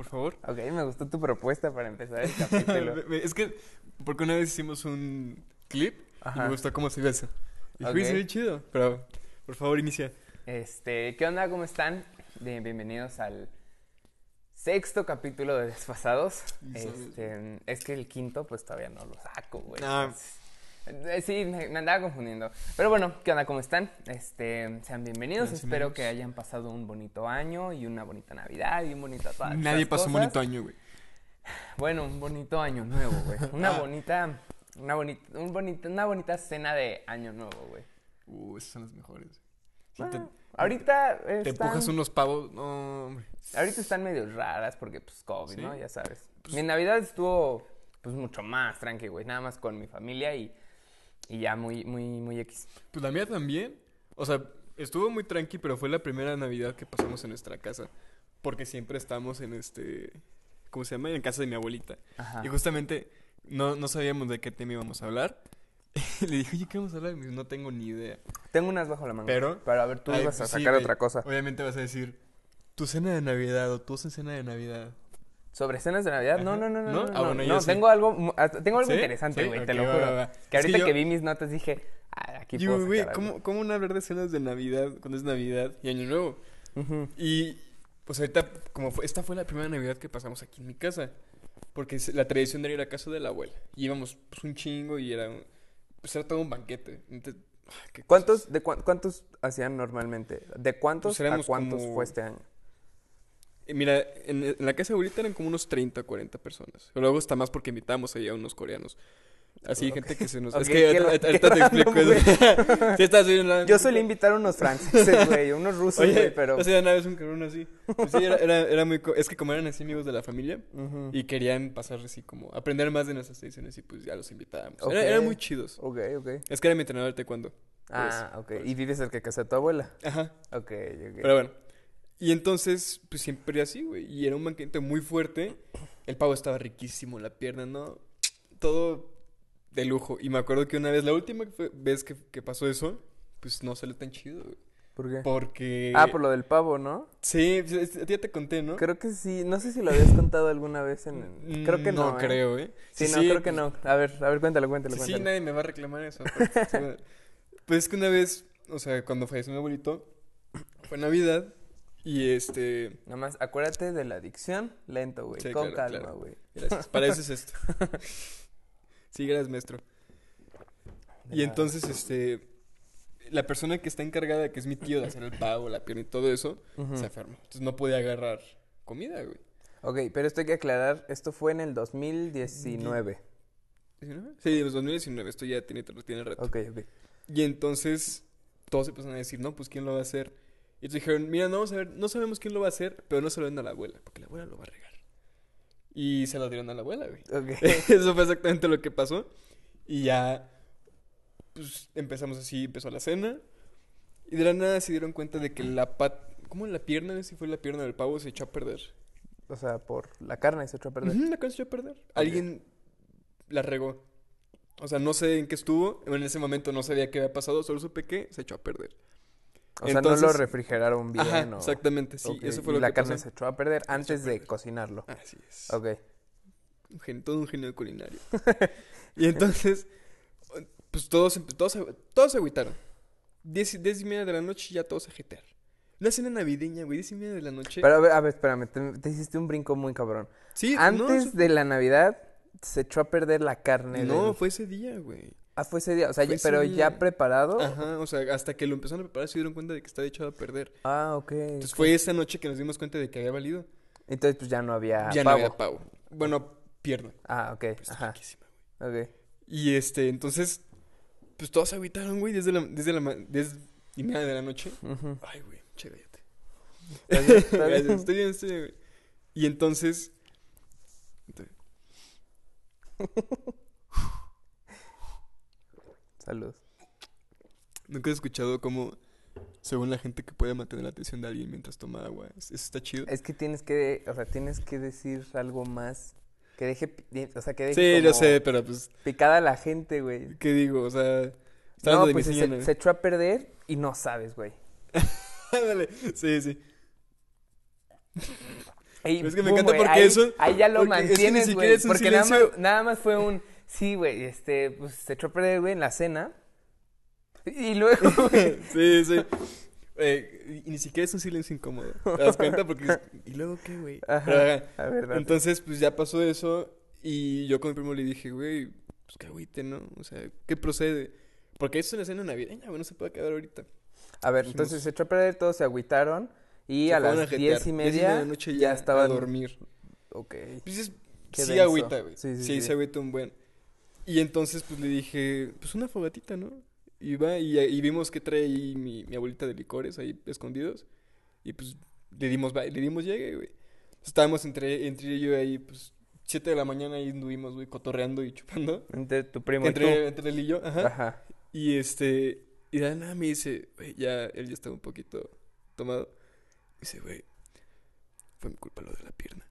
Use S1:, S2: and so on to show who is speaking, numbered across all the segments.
S1: por favor.
S2: Ok, me gustó tu propuesta para empezar el capítulo.
S1: es que, porque una vez hicimos un clip y me gustó cómo se ve eso. Y dije,
S2: Ok.
S1: "Uy, se ve chido. Pero, por favor, inicia.
S2: Este, ¿qué onda? ¿Cómo están? Bien- bienvenidos al sexto capítulo de Desfasados. Este, es que el quinto, pues todavía no lo saco, güey.
S1: Ah.
S2: Entonces, Sí, me, me andaba confundiendo. Pero bueno, ¿qué onda? ¿Cómo están? Este, sean bienvenidos.
S1: Gracias,
S2: Espero que hayan pasado un bonito año y una bonita Navidad y un bonito todas
S1: Nadie pasó un bonito año, güey.
S2: Bueno, un bonito año nuevo, güey. Una
S1: Ah.
S2: bonita, una bonita, un bonito, una bonita cena de año nuevo, güey.
S1: Uh, esas son las mejores.
S2: Ah,
S1: te,
S2: ahorita
S1: te empujas unos pavos. No, hombre.
S2: ahorita están medio raras porque pues COVID,
S1: Sí.
S2: ¿no? Ya sabes.
S1: Pues-
S2: mi Navidad estuvo pues mucho más tranqui, güey, nada más con mi familia y, y ya muy muy muy X.
S1: Pues la mía también. O sea, estuvo muy tranqui, pero fue la primera Navidad que pasamos en nuestra casa. Porque siempre estamos en este. ¿Cómo se llama? En casa de mi abuelita.
S2: Ajá.
S1: Y justamente no, no sabíamos de qué tema íbamos a hablar. Le dije, oye, ¿qué vamos a hablar? Y no tengo ni idea.
S2: Tengo unas bajo la manga.
S1: Pero-
S2: Pero a ver, tú
S1: Ay,
S2: ibas a
S1: pues sí,
S2: sacar otra cosa.
S1: Obviamente vas a decir, tu cena de Navidad o tu cena de Navidad.
S2: ¿Sobre cenas de Navidad? No, no, no, no.
S1: ¿No?
S2: No,
S1: Ah, bueno,
S2: no, tengo algo, tengo algo
S1: ¿Sí?
S2: interesante,
S1: ¿Sí?
S2: güey, te lo juro.
S1: va, va.
S2: Que ahorita que, vi mis notas dije, ah, aquí puedo
S1: güey. ¿cómo, ¿cómo no hablar de cenas de Navidad cuando es Navidad y Año Nuevo? Y pues ahorita, como fue, esta fue la primera Navidad que pasamos aquí en mi casa. Porque la tradición era ir a casa de la abuela. Y íbamos pues un chingo y era, un- pues era todo un banquete. Entonces, ah,
S2: ¿Cuántos, de cuán- cuántos hacían normalmente? ¿De cuántos
S1: Pues
S2: a cuántos
S1: como-
S2: fue este año?
S1: Eh, Mira, en, en la casa abuelita eran como unos 30, 40 personas. Luego está más porque invitamos ahí a unos coreanos. Así,
S2: Ok.
S1: gente que se nos...
S2: Ok,
S1: es que ahorita, ahorita te explico eso. sí, estás bien, la-
S2: Yo solía invitar a unos franceses, güey, unos rusos,
S1: Oye,
S2: güey, pero...
S1: o sea, una vez un cabrón así. Pues sí, era, era, era muy... co- Es que como eran así amigos de la familia
S2: Ujú.
S1: y querían pasar así como... Aprender más de nuestras tradiciones y pues ya los invitábamos.
S2: Ok.
S1: Era- eran muy chidos.
S2: Ok, ok.
S1: Es que era mi entrenador de taekwondo.
S2: Ah, ok.
S1: por eso.
S2: ¿Y vives cerca de casa de tu abuela?
S1: Ajá.
S2: Ok, ok.
S1: Pero bueno. Y entonces, pues siempre así, güey. Y era un banquete muy fuerte. El pavo estaba riquísimo, la pierna, ¿no? Todo de lujo. Y me acuerdo que una vez, la última vez que, que pasó eso, pues no salió tan chido, güey.
S2: ¿Por qué?
S1: Porque...
S2: Ah, por lo del pavo, ¿no?
S1: Sí, pues, a ti ya te conté, ¿no?
S2: Creo que sí. No sé si lo habías contado alguna vez en...
S1: Mm,
S2: Creo que no,
S1: No
S2: ¿eh?
S1: creo, ¿eh?
S2: Sí, no, creo que no. A ver, a ver, cuéntalo, cuéntalo,
S1: Sí, sí,
S2: cuéntalo.
S1: nadie me va a reclamar eso. pero- pues es que una vez, o sea, cuando falleció mi abuelito, fue Navidad y este...
S2: Nada más, acuérdate de la adicción, lento, güey.
S1: Sí,
S2: con
S1: claro,
S2: calma,
S1: claro.
S2: güey.
S1: Gracias, para eso es esto. Sí, gracias, maestro.
S2: De
S1: Y
S2: nada.
S1: entonces, este, la persona que está encargada, que es mi tío de hacer el pavo, la pierna y todo eso, se enfermó. Entonces no podía agarrar comida, güey.
S2: Ok, pero esto hay que aclarar. Esto fue en el 2019.
S1: ¿19? Sí, en 2019, esto ya tiene, tiene rato.
S2: Ok, ok.
S1: Y entonces todos empezaron a decir, no, pues ¿quién lo va a hacer? Y entonces dijeron, mira, no, vamos a ver, no sabemos quién lo va a hacer, pero no se lo den a la abuela, porque la abuela lo va a regar. Y se lo dieron a la abuela, güey.
S2: Ok.
S1: Eso fue exactamente lo que pasó. Y ya, pues empezamos así, empezó la cena. Y de la nada se dieron cuenta de que la pat... ¿Cómo la pierna? Si fue la pierna del pavo, se echó a perder.
S2: O sea, por la carne se echó a perder.
S1: Ujú, la carne se echó a perder. Alguien la regó. O sea, no sé en qué estuvo. En ese momento no sabía qué había pasado, solo supe que se echó a perder.
S2: O sea, no lo refrigeraron bien.
S1: Ajá,
S2: o-
S1: exactamente, sí. Eso fue
S2: y
S1: lo
S2: la
S1: que
S2: carne
S1: pasó.
S2: se echó a perder antes de cocinarlo.
S1: Así es.
S2: Ok.
S1: Un genio- todo un genio culinario. y entonces, pues todos, todos, se- todos se agüitaron. Diez, diez y media de la noche y ya todos a jetear. Una cena navideña, güey, diez y media de la noche.
S2: Pero a ver, a ver, espérame. Te, te hiciste un brinco muy cabrón.
S1: sí, no,
S2: Antes
S1: eso-
S2: de la Navidad se echó a perder la carne.
S1: No,
S2: del-
S1: fue ese día, güey.
S2: Ah, fue ese día. O sea, ya- pero
S1: día.
S2: ya preparado.
S1: Ajá, o sea, hasta que lo empezaron a preparar se dieron cuenta de que estaba echado a perder.
S2: Ah, ok.
S1: Entonces fue esa noche que nos dimos cuenta de que había valido.
S2: Entonces, pues ya no había
S1: ya
S2: pavo.
S1: no había pavo. Bueno, pierna.
S2: Ah, ok.
S1: Está
S2: Ajá. Ok.
S1: Y este, entonces, pues todos se agüitaron, güey, desde la, desde la, y media de la noche. Ay, güey, che, estoy bien, estoy bien, güey. Y entonces,
S2: Salud.
S1: ¿nunca has escuchado cómo, según la gente que puede mantener la atención de alguien mientras toma agua, eso está chido?
S2: Es que tienes que, o sea, tienes que decir algo más que deje, o sea, que deje
S1: Sí,
S2: como
S1: sé, pero pues,
S2: picada a la gente, güey.
S1: ¿qué digo? O sea,
S2: No,
S1: de
S2: pues se, echó a perder y no sabes, güey.
S1: Ándale, sí, sí. Es que me encanta porque
S2: ahí,
S1: eso-
S2: Ahí ya lo mantienes, güey. Porque nada más, nada más fue un. Sí, güey, este, pues se echó a perder, güey, en la cena. Y luego, güey.
S1: sí, sí. Eh, y ni siquiera es un silencio incómodo. ¿Te das cuenta? Porque es- ¿Y luego qué, güey?
S2: Ajá, a.
S1: Entonces, pues ya pasó eso. Y yo con mi primo le dije, güey, pues que agüite, ¿no? O sea, ¿qué procede? Porque esto es una cena navideña, güey, no se puede quedar ahorita.
S2: A ver,
S1: dijimos-
S2: entonces se echó a perder, todos se agüitaron. Y
S1: Se
S2: a las
S1: jetear.
S2: diez y
S1: de
S2: media
S1: la noche
S2: ya
S1: ya,
S2: estaban.
S1: a dormir.
S2: Ok.
S1: Pues es, sí
S2: denso.
S1: agüita, güey.
S2: Sí,
S1: Sí,
S2: sí, sí.
S1: se agüita un buen. Y entonces, pues le dije, pues una fogatita, ¿no? Y va, y, y vimos que trae ahí mi, mi abuelita de licores ahí escondidos. Y pues le dimos, va- le dimos llegue, güey. Estábamos entre, entre yo ahí, pues, 7 de la mañana ahí anduvimos, güey, cotorreando y chupando.
S2: Entre tu primo y
S1: Entre, entre él y yo,
S2: tú.
S1: ajá.
S2: Ajá.
S1: Y este, y de nada me dice, güey, ya, él ya estaba un poquito tomado. Dice, güey, fue mi culpa lo de la pierna.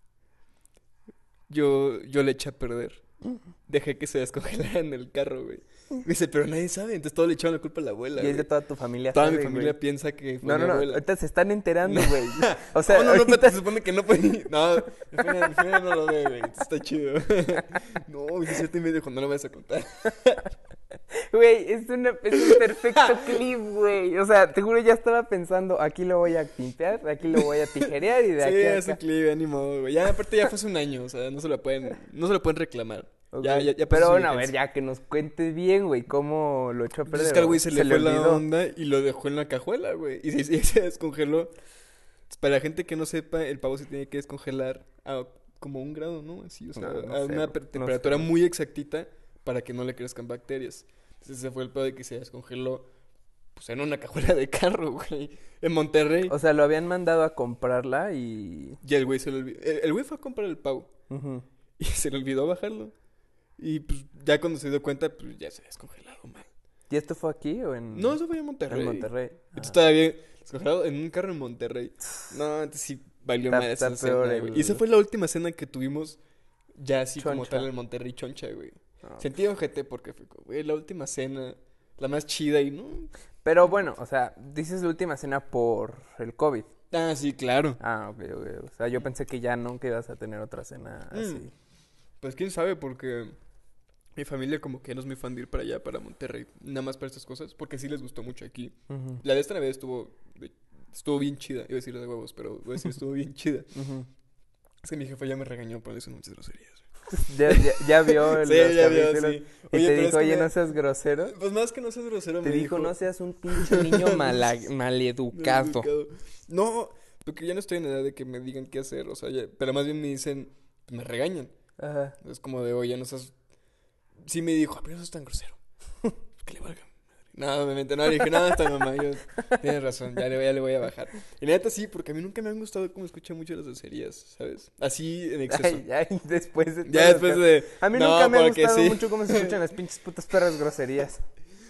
S1: Yo, yo le eché a perder. Dejé que se descongelara en el carro, güey. Me dice, pero nadie sabe. Entonces todo le echaron la culpa a la abuela.
S2: Y es de
S1: güey.
S2: toda tu familia.
S1: Toda mi familia
S2: güey.
S1: piensa que fue
S2: No,
S1: mi
S2: no, no.
S1: abuela.
S2: Ahorita se están enterando, güey. O sea,
S1: no, no, no,
S2: ahorita-
S1: pero se supone que no puede. No, mi familia, mi familia no lo ve, güey. Está chido. No, güey, siete y medio dijo, no lo vas a contar.
S2: Güey, es, una, es un perfecto clip, güey. O sea, te juro, ya estaba pensando, aquí lo voy a pintar, aquí lo voy a tijerear y de
S1: Sí,
S2: aquí a
S1: un
S2: acá.
S1: clip, ánimo, güey. Ya, aparte ya fue hace un año, o sea, no se lo pueden, no se lo pueden reclamar. Ya, ya, ya
S2: Pero bueno, a ver, ya que nos cuente bien, güey, cómo lo echó a
S1: Pues
S2: perder.
S1: es que al güey se, le fue la onda y lo dejó en la cajuela, güey. Y se, y se descongeló. Para la gente que no sepa, el pavo se tiene que descongelar a como un grado, ¿no? Así, o sea,
S2: No, no
S1: a
S2: sé,
S1: una
S2: no
S1: temperatura
S2: sé.
S1: muy exactita para que no le crezcan bacterias. Entonces ese fue el pedo de que se descongeló, pues en una cajuela de carro, güey. En Monterrey.
S2: O sea, lo habían mandado a comprarla y...
S1: Y el güey se le olvidó. El el güey fue a comprar el pavo. Y se le olvidó bajarlo. Y pues ya cuando se dio cuenta, pues ya se había descongelado mal.
S2: ¿Y esto fue aquí o en...?
S1: No, eso fue en Monterrey.
S2: En Monterrey. Ah.
S1: todavía descongelado en un carro en Monterrey. No, entonces sí valió mal esa cena,
S2: el-
S1: Y esa fue la última cena que tuvimos ya así como tal en Monterrey choncha, güey.
S2: No.
S1: Sentí ojete porque fue güey, la última cena, la más chida y no.
S2: Pero bueno, o sea, dices la última cena por el COVID.
S1: Ah, sí, claro.
S2: Ah, ok, ok. O sea, yo pensé que ya nunca ibas a tener otra cena
S1: Mm.
S2: así.
S1: Pues quién sabe, porque mi familia como que no es muy fan de ir para allá, para Monterrey, nada más para estas cosas, porque sí les gustó mucho aquí. La de esta Navidad estuvo, estuvo bien chida, iba a decir de huevos, pero voy a decir estuvo bien chida. Es que mi jefa ya me regañó por decir muchas groserías.
S2: Ya, ya, ya vio el
S1: Sí,
S2: los
S1: ya vio,
S2: capítulos
S1: sí.
S2: y
S1: Oye,
S2: te dijo, oye,
S1: me-
S2: no seas grosero.
S1: Pues más que no seas grosero,
S2: Te
S1: me
S2: dijo, no seas un pinche niño mala- maleducado.
S1: Educado. No, porque ya no estoy en edad de que me digan qué hacer, o sea, ya- pero más bien me dicen, me regañan.
S2: Ajá.
S1: Es como de, oye, no seas... Sí me dijo, "Ah, pero no seas tan grosero. que le valga. No, obviamente no, le dije, nada, está mamá, yo, tienes razón, ya le, voy- ya le voy a bajar. Y la neta sí, porque a mí nunca me han gustado cómo escucha mucho las groserías, ¿sabes? Así en exceso.
S2: Ay, ay, después de
S1: ya después de...
S2: A mí
S1: no,
S2: nunca me ha gustado
S1: sí.
S2: mucho cómo se escuchan las pinches putas perras groserías.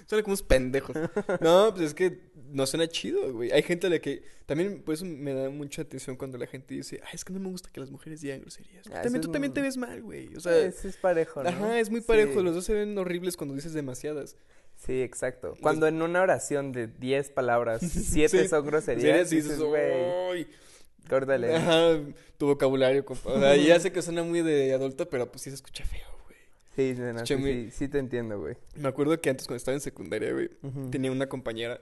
S1: Suena como unos pendejos. No, pues es que no suena chido, güey. Hay gente a la que... También por eso me da mucha atención cuando la gente dice, ay, es que no me gusta que las mujeres digan groserías.
S2: Ah,
S1: también tú también te ves mal, güey. O sea,
S2: es, es parejo, ¿no?
S1: ajá, es muy parejo.
S2: Sí.
S1: Los dos se ven horribles cuando dices demasiadas.
S2: Sí, exacto. Cuando en una oración de 10 palabras, 7
S1: Sí.
S2: son groserías,
S1: Sí,
S2: dices, güey, córdale.
S1: Ajá, tu vocabulario, compa. O sea, ya sé que suena muy de adulto, pero pues sí se escucha feo, güey.
S2: Sí, nena, sí,
S1: muy-
S2: sí, sí te entiendo, güey.
S1: Me acuerdo que antes cuando estaba en secundaria, güey, tenía una compañera,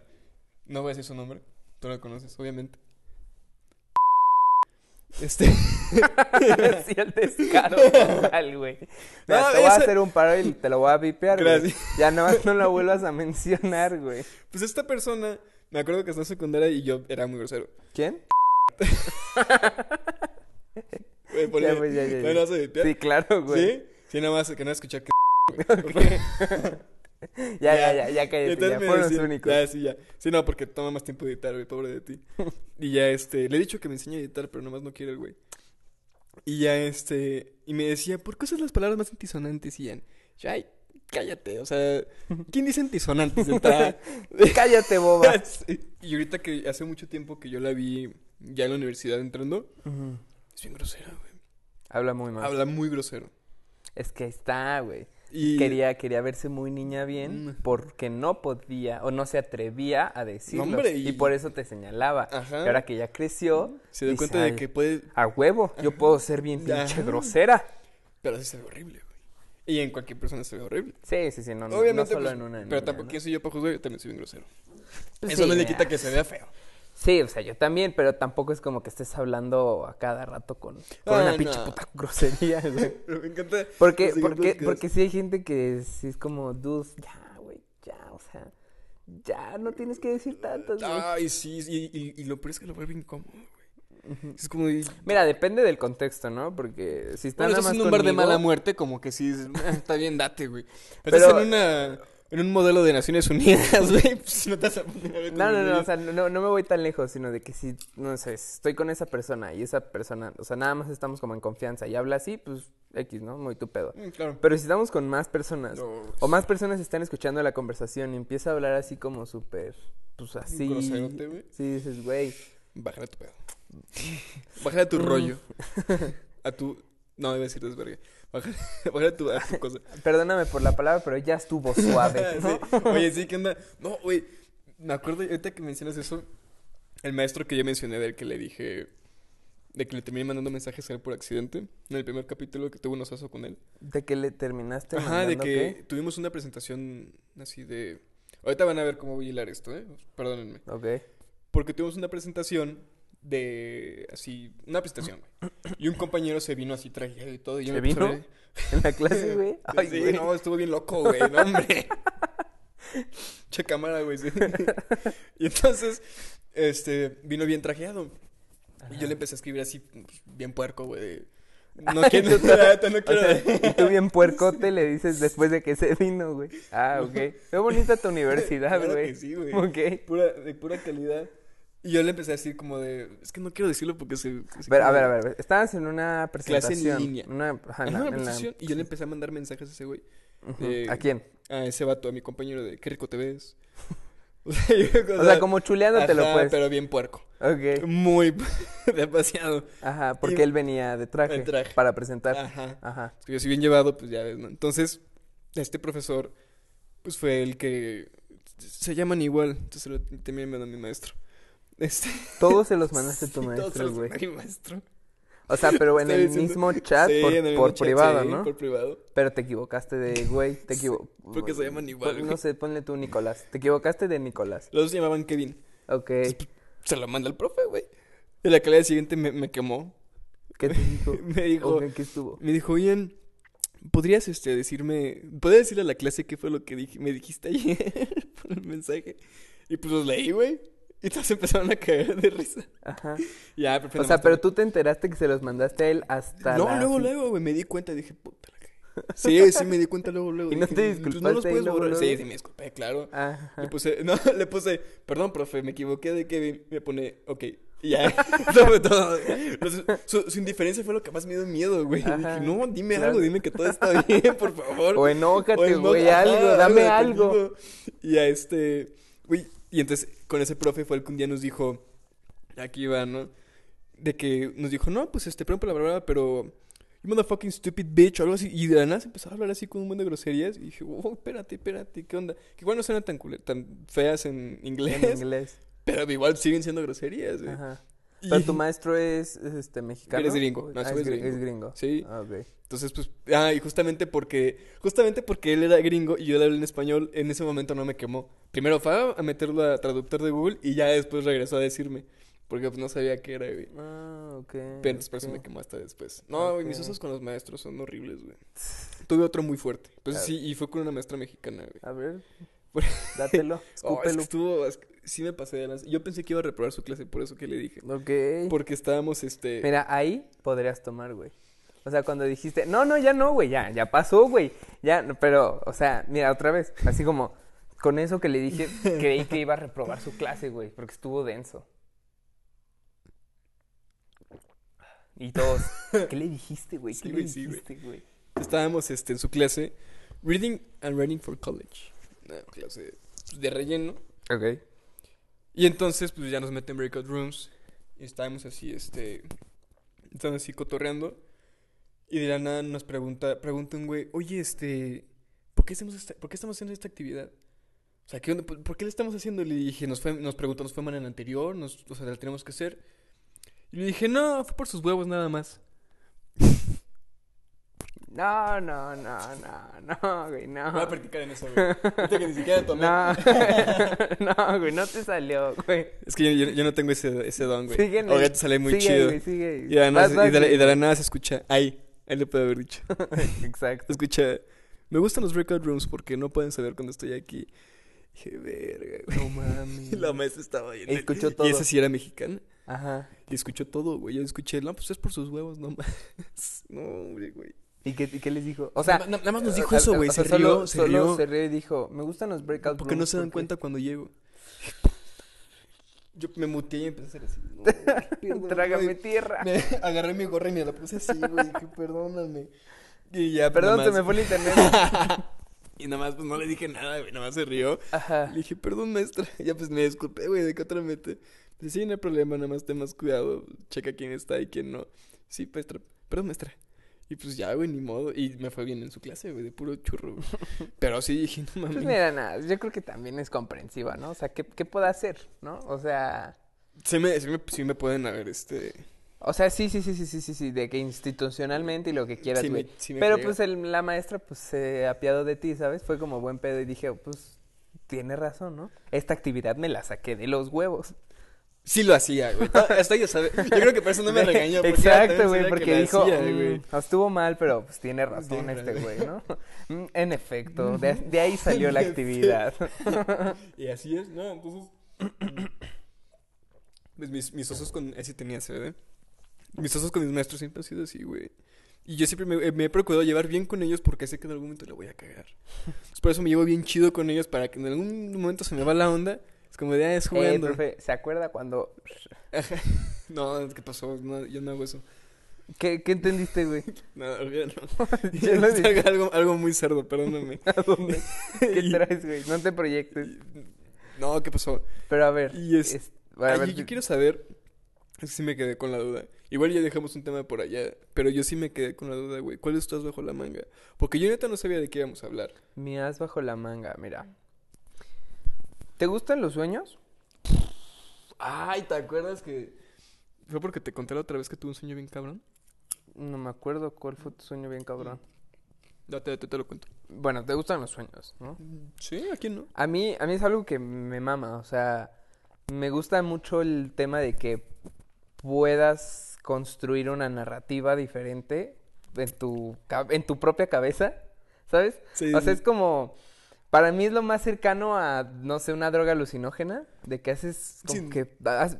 S1: no voy a decir su nombre, tú la conoces, obviamente. Este,
S2: sí, el descaro total, güey.
S1: No,
S2: te voy a hacer un paro y te lo voy a vipear, güey. Ya más no la vuelvas a mencionar, güey.
S1: pues esta persona, me acuerdo que estaba en secundaria y yo era muy grosero.
S2: ¿Quién?
S1: Güey, ponle-
S2: Ya, pues, ya, ya,
S1: ¿no
S2: ya.
S1: lo vas a vipear?
S2: Sí, claro, güey.
S1: ¿Sí? Sí, nada más que no escuchar que...
S2: Ya, ya, ya, ya cállate,
S1: entonces
S2: ya fueron los únicos.
S1: Ya, sí, ya. Sí, no, porque toma más tiempo editar, güey, pobre de ti. Y ya, este, le he dicho que me enseñe a editar, pero nomás no quiere el güey. Y ya, este, y me decía, ¿por qué usas las palabras más antisonantes, Ian? Yo, ay, cállate, o sea, ¿quién dice antisonantes?
S2: Cállate, boba.
S1: Y ahorita que hace mucho tiempo que yo la vi ya en la universidad entrando, es bien grosera, güey.
S2: Habla muy mal.
S1: Habla muy grosero.
S2: Es que está, güey.
S1: Y
S2: quería, quería verse muy niña bien
S1: Mm.
S2: porque no podía o no se atrevía a decirlo.
S1: hombre,
S2: y...
S1: y-
S2: por eso te señalaba.
S1: Ajá.
S2: Y ahora que ya creció,
S1: se dio cuenta de
S2: "Ay,
S1: que puede...
S2: A huevo, yo puedo ser bien pinche
S1: Ajá.
S2: grosera.
S1: Pero sí se ve horrible, güey. Y en cualquier persona se ve horrible.
S2: Sí, sí, sí, no,
S1: Obviamente,
S2: solo
S1: pues,
S2: en una. en
S1: pero
S2: una,
S1: tampoco
S2: ¿no?
S1: ¿quién soy yo para juzgar, yo también soy bien grosero.
S2: Pues
S1: Eso
S2: sí,
S1: no le quita que se vea feo.
S2: Sí, o sea, yo también, pero tampoco es como que estés hablando a cada rato con, con
S1: Ah,
S2: una
S1: no.
S2: pinche puta grosería, güey.
S1: Pero me encanta.
S2: Porque, porque, porque sí hay gente que sí es como, dudes, ya, güey, ya, o sea, ya no tienes que decir tantas, güey.
S1: Ay, sí, y, y, y lo peor es que lo vuelve incómodo, güey. Es como. de-
S2: Mira, depende del contexto, ¿no? Porque si estás
S1: Bueno, estás en un bar de mala muerte, como que sí, dices, "Ah, está bien, date, güey.
S2: Pero-
S1: Estás en una. En un modelo de Naciones Unidas, güey. Pues no te vas a poner
S2: No, no, no, o sea, no, no me voy tan lejos, sino de que si, no sé, estoy con esa persona y esa persona, o sea, nada más estamos como en confianza y habla así, pues X, ¿no? Muy tu pedo.
S1: Mm, Claro.
S2: Pero si estamos con más personas,
S1: No,
S2: o más personas están escuchando la conversación y empieza a hablar así como súper, pues así.
S1: groserote, güey.
S2: Sí, dices, güey.
S1: Bájale tu pedo. Bájale a
S2: Mm.
S1: tu rollo. A tu. No, iba a decir desvergue. Bájale, tu, tu cosa.
S2: Perdóname por la palabra, pero ya estuvo suave. ¿no?
S1: Sí. Oye, sí, ¿qué onda? No, güey. Me acuerdo, ahorita que mencionas eso, el maestro que yo mencioné del que le dije. De que le terminé mandando mensajes a él por accidente. En el primer capítulo que tuve un osazo con él.
S2: De que le terminaste
S1: Ajá, de que
S2: qué?
S1: tuvimos una presentación así de. Ahorita van a ver cómo voy a hilar esto, ¿eh? Perdónenme.
S2: Ok.
S1: Porque tuvimos una presentación de. Así. Una presentación, güey. Y un compañero se vino así trajeado y todo. Y yo
S2: ¿Se
S1: me
S2: vino? En la clase, güey. Ay,
S1: sí,
S2: güey.
S1: no, estuvo bien loco, güey. No, hombre. che cámara, güey. sí. y entonces, este, vino bien trajeado. Y yo le empecé a escribir así, pues, bien puerco, güey. de, No quiero, no
S2: O
S1: quiero.
S2: sea, y tú bien puercote le dices después de que se vino, güey. Ah, ok. Qué bonita tu universidad,
S1: Claro
S2: güey.
S1: que sí, güey.
S2: Ok.
S1: Pura, de pura calidad. Y yo le empecé a decir como de, es que no quiero decirlo porque se... se
S2: Ver, a ver, a ver, estabas en una
S1: Clase en
S2: presentación.
S1: línea.
S2: Una, ajá,
S1: Ajá,
S2: en la-
S1: una
S2: en la-
S1: presentación, y yo le empecé a mandar mensajes a ese güey. Eh,
S2: ¿A quién?
S1: A ese vato, a mi compañero de, qué rico te ves. o sea, yo-
S2: O sea, como chuleándotelo,
S1: ajá,
S2: pues.
S1: pero bien puerco.
S2: Ok.
S1: Muy demasiado.
S2: Ajá, porque
S1: y-
S2: él venía de traje, para presentar.
S1: Ajá.
S2: Ajá.
S1: Es que yo soy bien llevado, pues ya ves, ¿no? Entonces, este profesor, pues fue el que se llaman igual. Entonces lo también me da mi maestro. Este,
S2: Todos se los mandaste a
S1: sí,
S2: tu
S1: se
S2: maestro, güey.
S1: maestro.
S2: O sea, pero en
S1: Estoy
S2: el
S1: diciendo-
S2: mismo chat,
S1: Sí,
S2: por,
S1: en el
S2: por
S1: chat,
S2: privado,
S1: sí,
S2: ¿no?
S1: Por privado.
S2: Pero te equivocaste de güey, te
S1: Sí,
S2: equivocaste.
S1: porque se llaman igual,
S2: No
S1: güey.
S2: sé, ponle tú Nicolás. Te equivocaste de Nicolás.
S1: Los dos se llamaban Kevin.
S2: Ok.
S1: Se lo manda el profe, güey. Y la calidad siguiente me, me quemó.
S2: ¿Qué te dijo?
S1: Me dijo,
S2: Ok, ¿qué estuvo?
S1: me dijo, Ian, ¿podrías este, decirme, podrías decirle a la clase qué fue lo que dij- me dijiste ayer por el mensaje? Y pues los leí, güey. Y todos empezaron a caer de risa.
S2: Ajá.
S1: Ya, prefiero
S2: O sea, pero tú te enteraste que se los mandaste a él hasta
S1: No,
S2: la
S1: luego, luego, güey, me di cuenta y dije, puta la. Sí, sí, me di cuenta luego, luego.
S2: ¿Y no
S1: Dije,
S2: te
S1: "Pues,
S2: disculpaste
S1: no los puedes
S2: luego,
S1: borrar".
S2: luego?
S1: Sí, sí, me disculpé, claro.
S2: Ajá.
S1: Le puse, no, le puse, perdón, profe, me equivoqué de Kevin. Me pone, ok. Y ya, eso fue todo. Su, su indiferencia fue lo que más me dio miedo, güey. Dije, no, dime
S2: claro.
S1: algo, dime que todo está bien, por favor.
S2: O enójate,
S1: O eno-
S2: güey, algo, dame algo.
S1: Y a este, güey, y entonces con ese profe fue el que un día nos dijo, aquí va, ¿no? De que nos dijo, no, pues este, perdón por la palabra, pero, you motherfucking stupid bitch, o algo así. Y de la nada se empezó a hablar así con un buen de groserías. Y dije, oh, espérate, espérate, ¿qué onda? Que igual no suenan tan, tan feas en inglés,
S2: En inglés.
S1: pero igual siguen siendo groserías, güey.
S2: Ajá.
S1: Y-
S2: Pero tu maestro es, es, este mexicano.
S1: Eres gringo. No,
S2: Ah, es,
S1: gringo.
S2: es gringo.
S1: Sí.
S2: Ah.
S1: Entonces, pues, ah, y justamente porque, justamente porque él era gringo y yo le hablé en español, en ese momento no me quemó. Primero fue a meterlo a traductor de Google y ya después regresó a decirme, porque pues no sabía qué era, güey.
S2: Ah, ok.
S1: Pero entonces por eso
S2: ok.
S1: me quemó hasta después. No, güey, mis
S2: Ok.
S1: osos con los maestros son horribles, güey. Tuve otro muy fuerte. Pues sí, y fue con una maestra mexicana, güey.
S2: A ver, dátelo,
S1: Oh, es
S2: escúpelo.
S1: que estuvo, es que sí me pasé de lanza. Yo pensé que iba a reprobar su clase, por eso que le dije.
S2: Ok.
S1: Porque estábamos, este...
S2: Mira, ahí podrías tomar, güey. O sea, cuando dijiste, no, no, ya no, güey, ya, ya pasó, güey. Ya, no, pero, o sea, mira, otra vez, así como, con eso que le dije, creí que iba a reprobar su clase, güey, porque estuvo denso. Y todos, ¿qué le dijiste, güey? ¿Qué
S1: Sí,
S2: le
S1: güey, sí, güey.
S2: dijiste, güey?
S1: estábamos este, en su clase Reading and Writing for College. Una clase de relleno.
S2: Ok.
S1: Y entonces, pues ya nos meten en breakout rooms. Y estábamos así, este. Están así cotorreando. Y de la nada nos pregunta, pregunta un güey, oye, este. qué, hacemos esta- ¿por qué estamos haciendo esta actividad? O sea, ¿qué onda? ¿por por qué le estamos haciendo? Le dije, nos, fue, nos preguntó, ¿nos fue mal en el anterior? Nos, o sea, ¿la tenemos que hacer? Y le dije, no, fue por sus huevos nada más.
S2: No, no, no, no, no, güey, no.
S1: Voy a practicar en eso, güey. Ahorita que ni siquiera tomé.
S2: No, no, güey, no te salió, güey.
S1: Es que yo, yo- yo no tengo ese, ese don, güey.
S2: Síguele.
S1: Ahorita sale muy
S2: sigue,
S1: chido.
S2: Güey, sigue.
S1: Y
S2: vas,
S1: y de la- y de la nada se escucha, ahí, ahí le puedo haber dicho.
S2: Exacto.
S1: Escucha, me gustan los breakout rooms porque no pueden saber cuando estoy aquí. Dije, verga, güey.
S2: No mames.
S1: Y la maestra estaba el-
S2: Escuchó
S1: Y
S2: todo.
S1: esa sí era mexicana.
S2: Ajá.
S1: Y escuchó todo, güey. Yo escuché, no, pues es por sus huevos, no más. No, hombre, güey.
S2: ¿Y qué, y qué les dijo? O sea,
S1: Na- na- nada más nos dijo eso, güey. Se
S2: solo-
S1: rió, se
S2: solo
S1: rió.
S2: se rió y dijo, me gustan los breakout
S1: Porque no se dan
S2: porque-
S1: cuenta cuando llego. Yo me muteé y empecé a hacer así. No, perdón,
S2: Trágame tierra.
S1: Me agarré mi gorra y me la puse así, güey. Que perdóname. Y ya,
S2: Perdón,
S1: nada
S2: se me fue el internet.
S1: Y nada más, pues no le dije nada, güey. Nada más se rió.
S2: Ajá.
S1: Le dije, perdón, maestra. Ya pues me disculpé, güey, ¿de qué otra mete? Dice, sí, no hay problema, nada más ten más cuidado. Checa quién está y quién no. Sí, maestra. Perdón, maestra. Y pues ya, güey, ni modo. Y me fue bien en su clase, güey, de puro churro. güey. Pero sí dije, no mames.
S2: Pues mira, nada, yo creo que también es comprensiva, ¿no? O sea, ¿qué, qué puede hacer, no? O sea,
S1: Sí me, sí me, sí me pueden haber, este...
S2: o sea, sí, sí, sí, sí, sí, sí, sí, de que institucionalmente y lo que quieras, güey.
S1: sí
S2: Pero pues el- la maestra, pues, se apiadó de ti, ¿sabes? Fue como buen pedo y dije, pues, tiene razón, ¿no? Esta actividad me la saqué de los huevos.
S1: Sí lo hacía, güey. Hasta ella sabe. Yo creo que por eso no me regañó. porque
S2: Exacto, güey, porque dijo,
S1: hacía,
S2: "Mm,
S1: güey.
S2: estuvo mal, pero pues tiene razón
S1: Tiene
S2: este güey, ¿no? Mm, en efecto, de, de ahí salió la actividad.
S1: Y así es, ¿no? Entonces... Pues mis, mis osos con... Ese tenía CBD. Mis osos con mis maestros siempre han sido así, güey. Y yo siempre me, me he procurado llevar bien con ellos porque sé que en algún momento la voy a cagar. Entonces, por eso me llevo bien chido con ellos para que en algún momento se me va la onda. Es como de, ah, es
S2: Eh,
S1: jugando.
S2: profe, ¿se acuerda cuando...
S1: no, ¿qué pasó? No, yo no hago eso.
S2: ¿Qué, qué entendiste, güey?
S1: Nada, olvídalo.
S2: Yo lo
S1: Es
S2: dije.
S1: algo, algo muy cerdo, perdóname.
S2: ¿A dónde? ¿Qué
S1: Y-
S2: traes, güey? No te proyectes.
S1: No, ¿qué pasó?
S2: Pero a ver.
S1: Y es-
S2: es- a
S1: Ay,
S2: ver,
S1: yo, yo quiero saber. Es sí me quedé con la duda. Igual ya dejamos un tema por allá. Pero yo sí me quedé con la duda, güey. ¿Cuál estás bajo la manga? Porque yo neta no sabía de qué íbamos a hablar.
S2: Mi as bajo la manga, mira. ¿Te gustan los sueños?
S1: Ay, ¿te acuerdas que.? ¿Fue porque te conté la otra vez que tuve un sueño bien cabrón?
S2: No me acuerdo cuál fue tu sueño bien cabrón.
S1: Date, date, te lo cuento.
S2: Bueno, te gustan los sueños, ¿no?
S1: Sí, ¿a quién no?
S2: A mí, a mí es algo que me mama, o sea, me gusta mucho el tema de que puedas construir una narrativa diferente en tu, en tu propia cabeza, ¿sabes?
S1: Sí,
S2: O sea, es como, para mí es lo más cercano a, no sé, una droga alucinógena, de que haces como
S1: Sin-
S2: que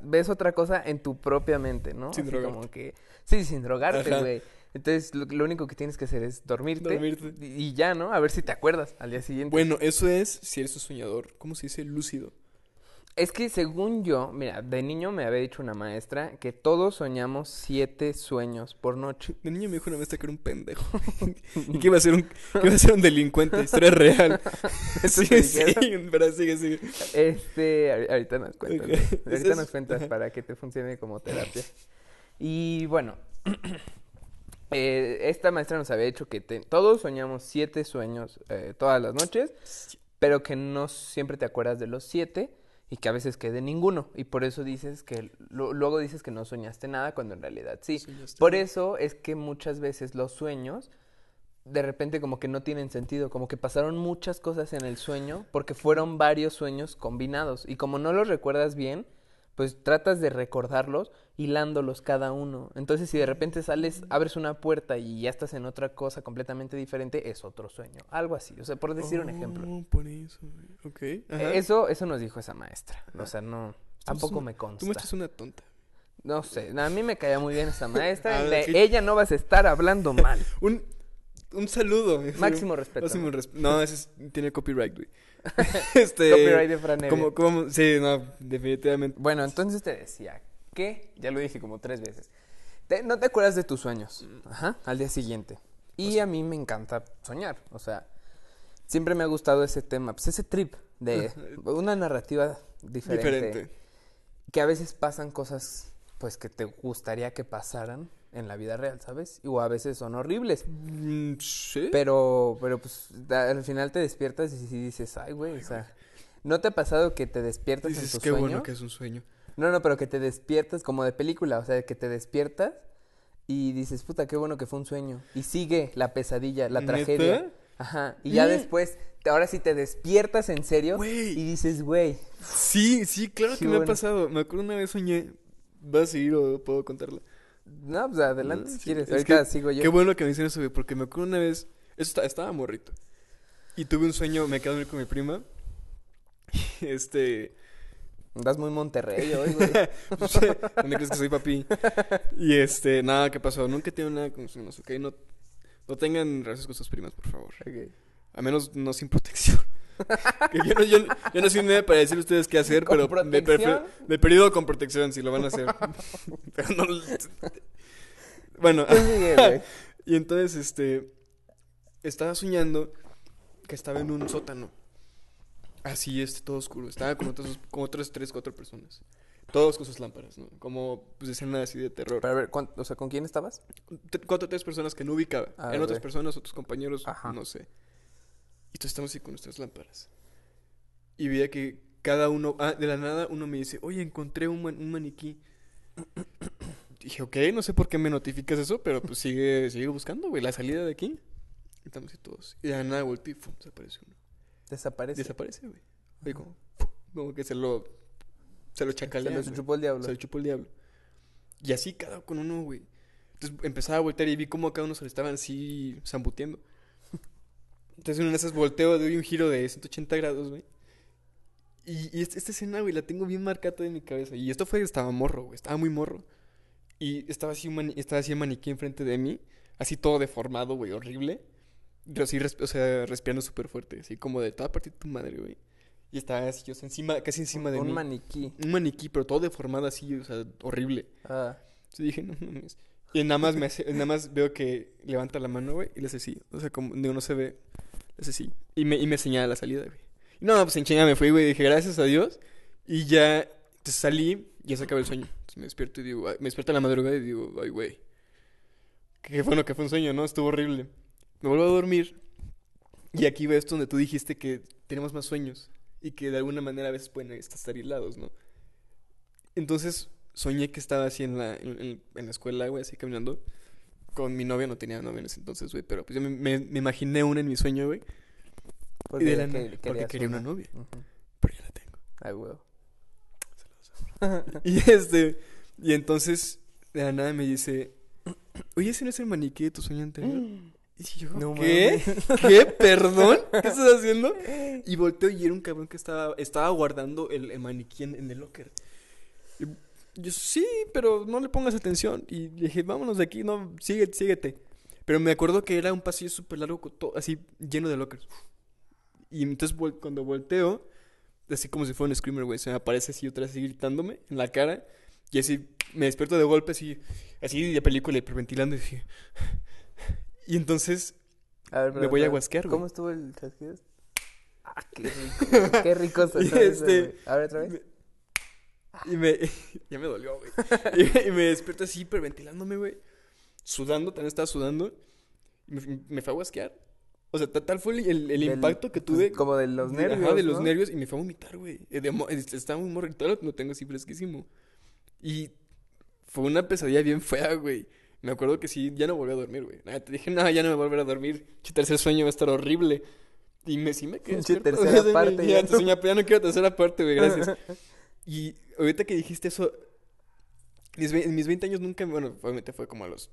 S2: ves otra cosa en tu propia mente, ¿no?
S1: Sin
S2: Así
S1: drogarte.
S2: como que, sí, sin drogarte, güey. Entonces, lo, lo único que tienes que hacer es dormirte,
S1: Dormirte.
S2: Y, y ya, ¿no? A ver si te acuerdas al día siguiente.
S1: Bueno, eso es si eres un soñador. ¿Cómo se dice? Lúcido.
S2: Es que según yo, mira, de niño me había dicho una maestra que todos soñamos siete sueños por noche.
S1: De niño me dijo una maestra que era un pendejo. y que iba a ser un, que iba a ser un delincuente. Historia real.
S2: ¿Eso
S1: sí,
S2: te
S1: sí,
S2: dijeron?
S1: pero sigue, sigue.
S2: Este, ahor- ahorita nos cuentas. Ahorita nos cuentas
S1: ajá.
S2: para que te funcione como terapia. Y bueno, eh, esta maestra nos había dicho que te- todos soñamos siete sueños eh, todas las noches, pero que no siempre te acuerdas de los siete y que a veces quede ninguno. Y por eso dices que, lo- luego dices que no soñaste nada cuando en realidad sí. Por eso es que muchas veces los sueños de repente como que no tienen sentido, como que pasaron muchas cosas en el sueño porque fueron varios sueños combinados y como no los recuerdas bien, pues tratas de recordarlos hilándolos cada uno. Entonces si de repente sales, abres una puerta y ya estás en otra cosa completamente diferente, es otro sueño, algo así, o sea, por decir un ejemplo.
S1: Oh, por eso, güey. Ok. ajá.
S2: Eh, Eso eso nos dijo esa maestra. O sea, no tampoco
S1: una-
S2: me
S1: Tú
S2: consta.
S1: muestras una tonta.
S2: No sé, a mí me caía muy bien esa maestra,
S1: Ah,
S2: de
S1: sí.
S2: ella no vas a estar hablando mal.
S1: Un, un saludo.
S2: Máximo respeto,
S1: Máximo respeto. No, ese es- tiene copyright, güey. este,
S2: Copyright de Fran Evia.
S1: como, como, sí, no, definitivamente.
S2: Bueno, entonces te decía ya lo dije como tres veces, te- no te acuerdas de tus sueños, ajá, al día siguiente. Y a mí me encanta soñar, o sea, siempre me ha gustado ese tema, pues ese trip de una narrativa diferente,
S1: Diferente.
S2: que a veces pasan cosas pues que te gustaría que pasaran en la vida real, ¿sabes? O a veces son horribles.
S1: Mm, sí.
S2: Pero, pero pues al final te despiertas y dices, ay, güey, o sea, ¿no te ha pasado que te despiertas
S1: Dices,
S2: en tu
S1: qué
S2: sueño?
S1: bueno que es un sueño.
S2: No, no, pero que te despiertas como de película, o sea, que te despiertas y dices, puta, qué bueno que fue un sueño. Y sigue la pesadilla, la
S1: ¿Neta?
S2: tragedia. Ajá. Y ya
S1: Mm.
S2: después, ahora sí te despiertas en serio y dices, güey,
S1: Sí, sí, claro que me ha pasado. Me acuerdo una vez soñé. ¿Vas a seguir o puedo contarla?
S2: no, pues adelante
S1: No,
S2: si quieres.
S1: es
S2: Ahorita
S1: que
S2: sigo yo.
S1: Qué bueno que me dicen eso, güey, porque me acuerdo una vez. Estaba morrito. Y tuve un sueño, me quedé a dormir con mi prima. Este.
S2: Andas muy Monterrey hoy, güey.
S1: ¿Dónde crees que soy papi? Y este, nada, ¿qué pasó? Nunca he tenido nada con sus primas, ¿ok? No, no tengan relaciones con sus primas, por favor. A menos no sin protección. Que yo, no, yo, yo no soy nadie para decir a ustedes qué hacer,
S2: ¿Con
S1: pero de, prefer- de periodo con protección, si lo van a hacer. No- bueno,
S2: güey.
S1: y entonces, este, estaba soñando que estaba en un sótano. Así, este, todo oscuro. Estaba con otras, con otras tres, cuatro personas. Todos con sus lámparas, ¿no? Como, pues, escena así de terror.
S2: Pero a ver, ¿cuán- o sea, ¿con quién estabas?
S1: T- cuatro o tres personas que no ubicaba.
S2: Ah,
S1: Eran otras personas, otros compañeros,
S2: Ajá.
S1: no sé. Y entonces estamos así con nuestras lámparas. Y veía que cada uno, ah, de la nada, uno me dice, oye, encontré un, man- un maniquí. Dije, ok, no sé por qué me notificas eso, pero pues sigue, sigue buscando, güey, la salida de aquí. Estamos así todos. Y de la nada volteé y ¡fum! desaparece uno.
S2: Desaparece.
S1: Desaparece, güey. Oye, como, como que se lo, se lo
S2: Se
S1: chacalea.
S2: lo chupó el diablo.
S1: Se lo chupó el diablo. Y así cada con uno, güey. Entonces empezaba a voltear y vi cómo a cada uno se le estaban así zambuteando. Entonces en una de esas volteo, doy un giro de 180 grados, güey. Y, y esta, esta escena, güey, la tengo bien marcada en mi cabeza. Y esto fue, estaba morro, güey, estaba muy morro. Y estaba así, un mani- estaba así el maniquí enfrente de mí, así todo deformado, güey, horrible. Pero así, o sea, respirando súper fuerte, así como de toda parte de tu madre, güey. Y estaba así, o sea, encima, casi encima de
S2: un
S1: mí.
S2: maniquí.
S1: Un maniquí, pero todo deformado así, o sea, horrible.
S2: Ah,
S1: Entonces dije, no mames. Y nada más, me hace- nada más veo que levanta la mano, güey, y le hace así. O sea, como de uno se ve, le hace así. Y me, y me señala la salida, güey. Y no, pues en chinga me fui, güey. Dije, gracias a Dios. Y ya entonces salí, ya se acabó el sueño. Entonces me despierto y digo, ay, me despierto en la madrugada y digo, ay, güey. Qué bueno que fue un sueño, ¿no? Estuvo horrible. Me vuelvo a dormir. Y aquí ves donde tú dijiste que tenemos más sueños. Y que de alguna manera a veces pueden estar aislados, ¿no? Entonces soñé que estaba así en la, en, en- la escuela, güey, así caminando. Con mi novia, no tenía novia en ese entonces, güey. Pero pues yo me, me- me imaginé una en mi sueño, güey. Y
S2: porque,
S1: de la
S2: que-
S1: porque quería una
S2: una.
S1: novia. Pero ya la tengo.
S2: Ay, huevo.
S1: Y este, y entonces, de la nada me dice, oye, ese no es el maniquí de tu sueño anterior. Y yo,
S2: No
S1: ¿qué? ¿Qué? ¿Perdón? ¿Qué estás haciendo? Y volteo y era un cabrón que estaba, estaba guardando el, el maniquí en, en el locker. Y yo, sí, pero no le pongas atención. Y le dije, vámonos de aquí, no, síguete, síguete. Pero me acuerdo que era un pasillo súper largo, con to- así lleno de lockers. Y entonces vol- cuando volteo, así como si fuera un screamer, güey, se me aparece así otra vez así gritándome en la cara. Y así me despierto de golpe, así, así de película, hiperventilando. Y, así. Y entonces
S2: A ver,
S1: Me voy a guasquear, güey.
S2: ¿Cómo estuvo el chasquido? Ah, qué rico. qué rico se
S1: este-.
S2: A ver, otra vez.
S1: Y me. ya me dolió, güey. Y, y me despierto así, hiperventilándome, güey. Sudando, también estaba sudando. Y me, me fue a guasquear. O sea, ta- tal fue el, el- el
S2: Del-
S1: impacto que
S2: pues,
S1: tuve.
S2: como de los
S1: de-
S2: nervios,
S1: Ajá, de los nervios. Y me fue a vomitar, güey. Eh, es- Estaba muy morrito, lo tengo así fresquísimo. Y fue una pesadilla bien fea, güey. Me acuerdo que sí, ya no volví a dormir, güey. Nada, te dije, no, ya no me voy a volver a dormir. Tu tercer sueño va a estar horrible. Y me, sí me quedé
S2: tercera parte,
S1: Ya, no quiero tercera parte, güey, gracias. Y ahorita que dijiste eso, en mis 20 años nunca, bueno, obviamente fue como a los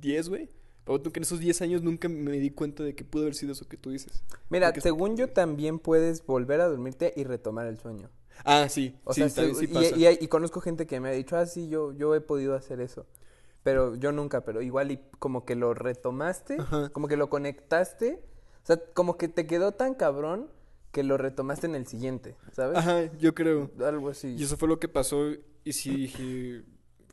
S1: 10, güey. Pero nunca en esos 10 años nunca me di cuenta de que pudo haber sido eso que tú dices.
S2: Mira,
S1: Porque-
S2: según yo también puedes volver a dormirte y retomar el sueño.
S1: Ah, sí,
S2: O
S1: sí,
S2: sea, sí,
S1: sí
S2: y-
S1: pasa.
S2: y conozco gente que me ha dicho, ah, sí, yo, yo he podido hacer eso. Pero yo nunca, pero igual y como que lo retomaste,
S1: Ajá.
S2: como que lo conectaste. O sea, como que te quedó tan cabrón que lo retomaste en el siguiente, ¿sabes?
S1: Ajá, yo creo.
S2: Algo así.
S1: Y eso fue lo que pasó y sí dije,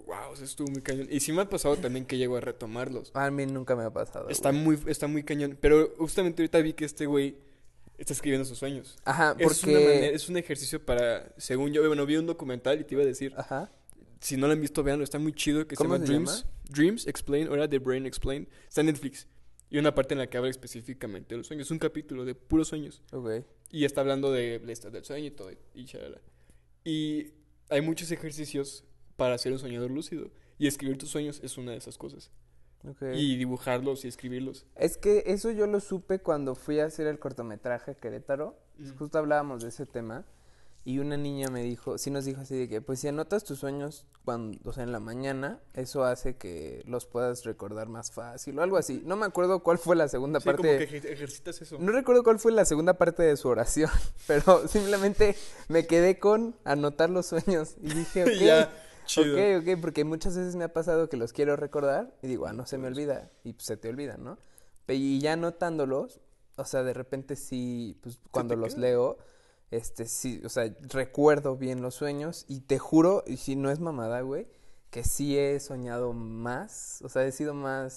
S1: wow, eso estuvo muy cañón. Y sí me ha pasado también que llego a retomarlos.
S2: A mí nunca me ha pasado.
S1: Está
S2: güey.
S1: muy, está muy cañón. Pero justamente ahorita vi que este güey está escribiendo sus sueños.
S2: Ajá,
S1: Es, una
S2: porque...
S1: manera- es un ejercicio para, según yo, bueno, vi un documental y te iba a decir,
S2: Ajá.
S1: Si no lo han visto, veanlo, está muy chido. Que se
S2: ¿Cómo
S1: llama
S2: se
S1: Dreams. Dreams Explain, ahora The Brain Explain. Está en Netflix. Y una parte en la que habla específicamente de los sueños. Es un capítulo de puros sueños. Y está hablando de la estado del sueño y todo. Y chalala. Y hay muchos ejercicios para ser un soñador lúcido. Y escribir tus sueños es una de esas cosas.
S2: ok.
S1: Y dibujarlos y escribirlos.
S2: Es que eso yo lo supe cuando fui a hacer el cortometraje Querétaro.
S1: Ujú.
S2: Justo hablábamos de ese tema. Y una niña me dijo, sí nos dijo así de que, pues si anotas tus sueños cuando, o sea, en la mañana, eso hace que los puedas recordar más fácil o algo así. No me acuerdo cuál fue la segunda
S1: Sí,
S2: parte.
S1: como que ejer- ejercitas eso.
S2: No recuerdo cuál fue la segunda parte de su oración, pero simplemente me quedé con anotar los sueños y dije, ok,
S1: ya, chido.
S2: ok, ok, porque muchas veces me ha pasado que los quiero recordar y digo, ah, no se me olvida, y pues se te olvida, ¿no? Y ya anotándolos, o sea, de repente sí, pues cuando los
S1: queda.
S2: leo, este, sí, o sea, recuerdo bien los sueños y te juro, y si no es mamada, güey, que sí he soñado más, o sea, he sido más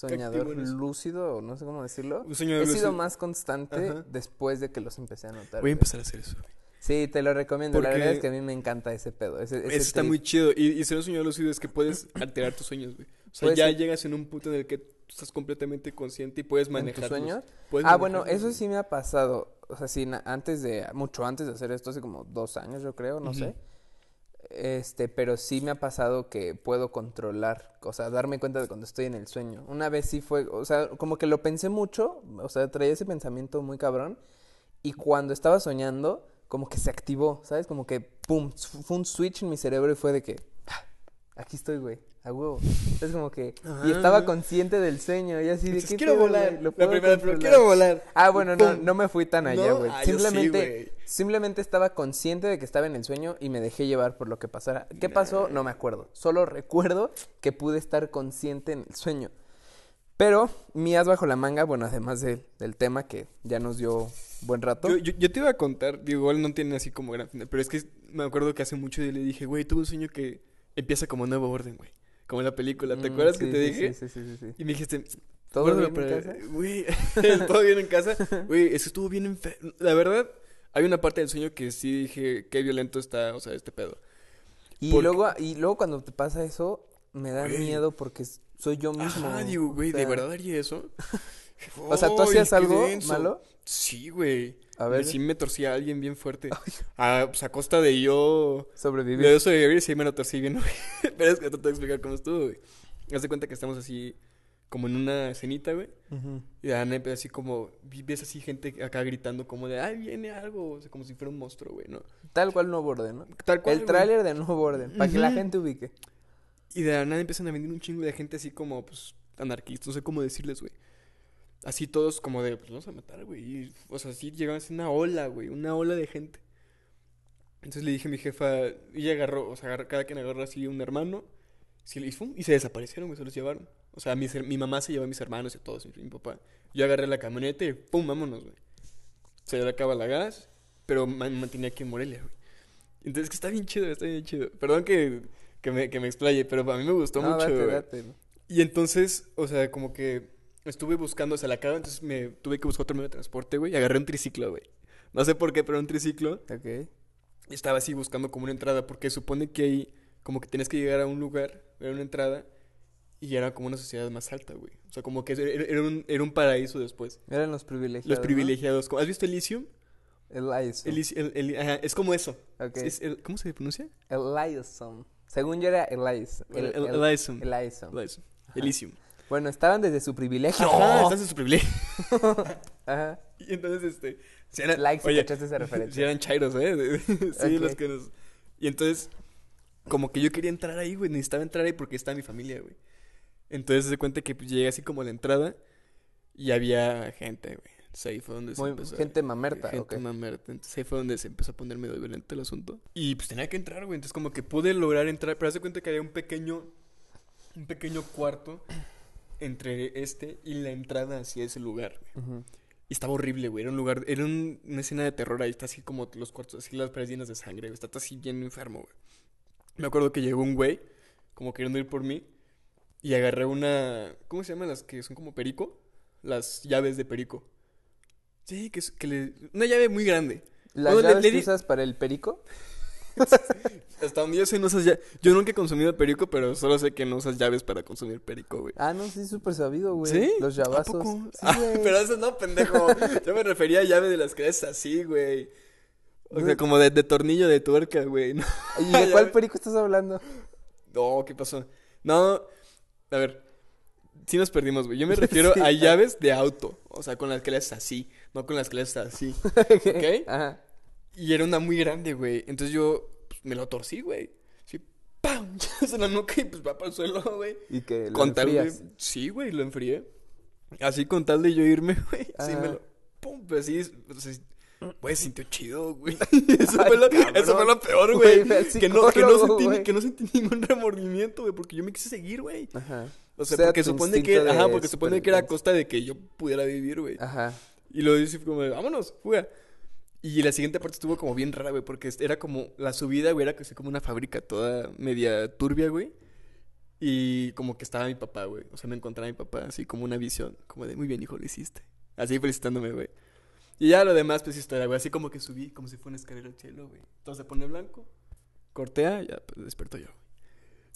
S2: soñador lúcido, o no sé cómo decirlo.
S1: Sueño
S2: He sido
S1: lúcido.
S2: más constante
S1: Ajá.
S2: después de que los empecé a anotar.
S1: Voy a empezar a hacer eso. güey.
S2: Sí, te lo recomiendo. La verdad es que a mí me encanta ese pedo. Ese,
S1: está
S2: trip.
S1: muy chido. Y, y ser un soñador lúcido es que puedes alterar tus sueños, güey. O sea, ya llegas en un punto en el que estás completamente consciente y puedes
S2: ¿En
S1: manejar
S2: tus sueños?
S1: Puedes
S2: Ah, bueno, eso sí me ha pasado. O sea, sí, antes de, mucho antes de hacer esto, hace como dos años, yo creo, no sé. Este, pero sí me ha pasado que puedo controlar, o sea, darme cuenta de cuando estoy en el sueño. Una vez sí fue, o sea, como que lo pensé mucho, o sea, traía ese pensamiento muy cabrón. Y cuando estaba soñando, como que se activó, ¿sabes? Como que, pum, fue un switch en mi cerebro y fue de que, "Ah, aquí estoy, güey, a huevo. Es como que, y estaba consciente del sueño, y así de que
S1: quiero volar.
S2: Lo
S1: La primera, pero
S2: controlar".
S1: quiero volar.
S2: Ah, bueno, no, no me fui tan allá,
S1: ¿No?
S2: güey.
S1: Ah, sí,
S2: simplemente, simplemente estaba consciente de que estaba en el sueño y me dejé llevar por lo que pasara. ¿Qué pasó? No me acuerdo. Solo recuerdo que pude estar consciente en el sueño. Pero mi as bajo la manga, bueno, además de- del tema que ya nos dio buen rato.
S1: Yo, yo, yo te iba a contar, digo, igual no tiene así como gran final, pero es que me acuerdo que hace mucho yo le dije, güey, tuve un sueño que empieza como nuevo orden, güey. Como en la película, ¿te
S2: Mm,
S1: acuerdas que te
S2: sí,
S1: dije?
S2: Sí, sí, sí, sí.
S1: Y me dijiste,
S2: ¿Todo bien en casa?
S1: Güey, todo bien en casa. Güey, eso estuvo bien enfermo. La verdad, hay una parte del sueño que sí dije, qué violento está, o sea, este pedo.
S2: Y
S1: Porque-
S2: luego, y luego cuando te pasa eso, me da
S1: Güey.
S2: miedo porque soy yo mismo.
S1: Ah, digo, güey,
S2: o
S1: ¿de verdad haría eso?
S2: O sea, ¿tú hacías algo
S1: denso.
S2: malo?
S1: Sí, güey.
S2: A ver.
S1: Sí me torcía a alguien bien fuerte. A, pues, a costa de yo...
S2: Sobrevivir.
S1: De eso de vivir, sí me lo torcí bien, güey. Pero es que te tengo que explicar cómo estuvo, güey. Haz de cuenta que estamos así, como en una escenita, güey.
S2: Ujú.
S1: Y de la neta, así como, ves así gente acá gritando como de, ay, viene algo. O sea, como si fuera un monstruo, güey, ¿no?
S2: Tal cual nuevo orden, ¿no?
S1: Tal cual,
S2: El tráiler de nuevo orden, para que la gente ubique.
S1: Y de la nada empiezan a venir un chingo de gente así como, pues, anarquistas, no sé cómo decirles, güey. Así todos como de, pues, vamos a matar, güey. Y, O sea, así llegaban así una ola, güey, una ola de gente. Entonces le dije a mi jefa, y ella agarró, o sea, agarró- cada quien agarró así un hermano, sí, y, fum, y se desaparecieron, güey, se los llevaron. O sea, her- mi mamá se llevó a mis hermanos y a todos, mi, mi papá. Yo agarré la camioneta y, pum, vámonos, güey. Se le acaba la gas, pero me mantenía aquí en Morelia, güey. Entonces, que está bien chido, está bien chido. Perdón que, que, me, que me explaye, pero a mí me gustó
S2: No,
S1: mucho,
S2: date.
S1: Y entonces, o sea, como que estuve buscando, o sea, la acaba, entonces me tuve que buscar otro medio de transporte, güey, y agarré un triciclo, güey. No sé por qué, pero un triciclo.
S2: Ok.
S1: Y estaba así buscando como una entrada, porque supone que ahí, como que tienes que llegar a un lugar, era una entrada, y era como una sociedad más alta, güey. O sea, como que era, era un, era un paraíso después.
S2: Eran los privilegiados.
S1: Los
S2: ¿no?
S1: privilegiados. ¿Has visto Elysium?
S2: El Lysom.
S1: Elysi- el- el- ajá, es como eso.
S2: Ok.
S1: Es el- ¿Cómo se pronuncia?
S2: El Lysom. Según yo era Elias.
S1: El, el, Elysium.
S2: El Lysom.
S1: Elysium. Elysium.
S2: Bueno, estaban desde su privilegio.
S1: Ajá, estás en su privilegio.
S2: Ajá.
S1: Y entonces, este. si eran-
S2: Like si
S1: oye,
S2: cachaste esa referencia.
S1: Si eran chairos, ¿eh? sí, los que nos. Y entonces, como que yo quería entrar ahí, güey. Necesitaba entrar ahí porque está mi familia, güey. Entonces se cuenta que pues, llegué así como a la entrada y había gente, güey. Entonces ahí fue donde se empezó.
S2: gente mamerta,
S1: Gente mamerta. Entonces ahí fue donde se empezó a poner medio violento el asunto. Y pues tenía que entrar, güey. Entonces como que pude lograr entrar. Pero haz de cuenta que había un pequeño. Un pequeño cuarto entre este y la entrada hacia ese lugar, güey. Y estaba horrible, güey. Era un lugar, era un- una escena de terror. Ahí está así como los cuartos, así las paredes llenas de sangre. güey. Está así bien enfermo, güey. Me acuerdo que llegó un güey, como queriendo ir por mí. Y agarré una. ¿Cómo se llaman las que son como perico? Las llaves de perico. Sí, que, es- que le. Una llave muy grande.
S2: ¿Las
S1: Bueno,
S2: llaves
S1: le
S2: que usas para el perico?
S1: Hasta donde yo sé, no usas ya... Yo nunca he consumido perico, pero solo sé que no usas llaves para consumir perico, güey.
S2: Ah, no, sí, súper sabido, güey.
S1: ¿Sí?
S2: Los
S1: ¿A
S2: llavazos.
S1: poco?
S2: Sí,
S1: Ah, pero eso no, pendejo. Yo me refería a llave de las que es así, güey. O sea, como de, de tornillo de tuerca, güey. No,
S2: ¿Y de cuál perico estás hablando?
S1: No, ¿qué pasó? No, a ver. Sí nos perdimos, güey. Yo me refiero
S2: Sí.
S1: a llaves de auto. O sea, con las que le haces así, no con las que le haces así. ¿Ok?
S2: Ajá.
S1: Y era una muy grande, güey. Entonces yo pues, me lo torcí, güey. Así, ¡pam! en la nuca y pues va para el suelo, güey.
S2: Y que lo
S1: Con tal de... Sí, güey, lo enfrié. Así con tal de yo irme, güey. Sí, me lo... Pum, pero sí, sea, güey, sintió chido, güey. Eso,
S2: Ay,
S1: fue lo, eso fue lo peor,
S2: Güey,
S1: Que no, que, no sentí, que no sentí ningún remordimiento, güey, porque yo me quise seguir, güey.
S2: Ajá.
S1: O sea,
S2: O sea,
S1: porque supone que, ajá, porque supone que era a costa de que yo pudiera vivir, güey.
S2: Ajá.
S1: Y lo hice como vámonos, fuga. Y la siguiente parte estuvo como bien rara, güey, porque era como, la subida, güey, era casi como una fábrica toda media turbia, güey. Y como que estaba mi papá, güey. O sea, me encontraba mi papá así como una visión, como de, muy bien, hijo, lo hiciste. Así felicitándome, güey. Y ya lo demás, pues historia, güey. Así como que subí, como si fuera una escalera al cielo, güey. Todo se pone blanco, cortea, ya, pues desperto yo, güey.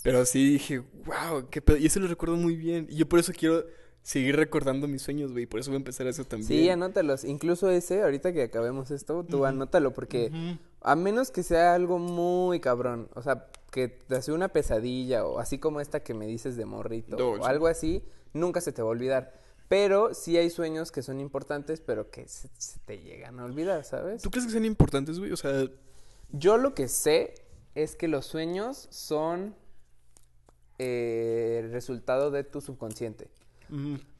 S1: Pero sí dije, wow, qué pedo. Y eso lo recuerdo muy bien. Y yo por eso quiero seguir recordando mis sueños, güey. Por eso voy a empezar eso también.
S2: Sí, anótalos. Incluso ese, ahorita que acabemos esto, tú anótalo porque a menos que sea algo muy cabrón, o sea, que te hace una pesadilla o así como esta que me dices de morrito o algo así, nunca se te va a olvidar. Pero sí hay sueños que son importantes, pero que se, se te llegan a olvidar, ¿sabes?
S1: ¿Tú crees que sean importantes, güey? O sea,
S2: Yo lo que sé es que los sueños son eh, el resultado de tu subconsciente.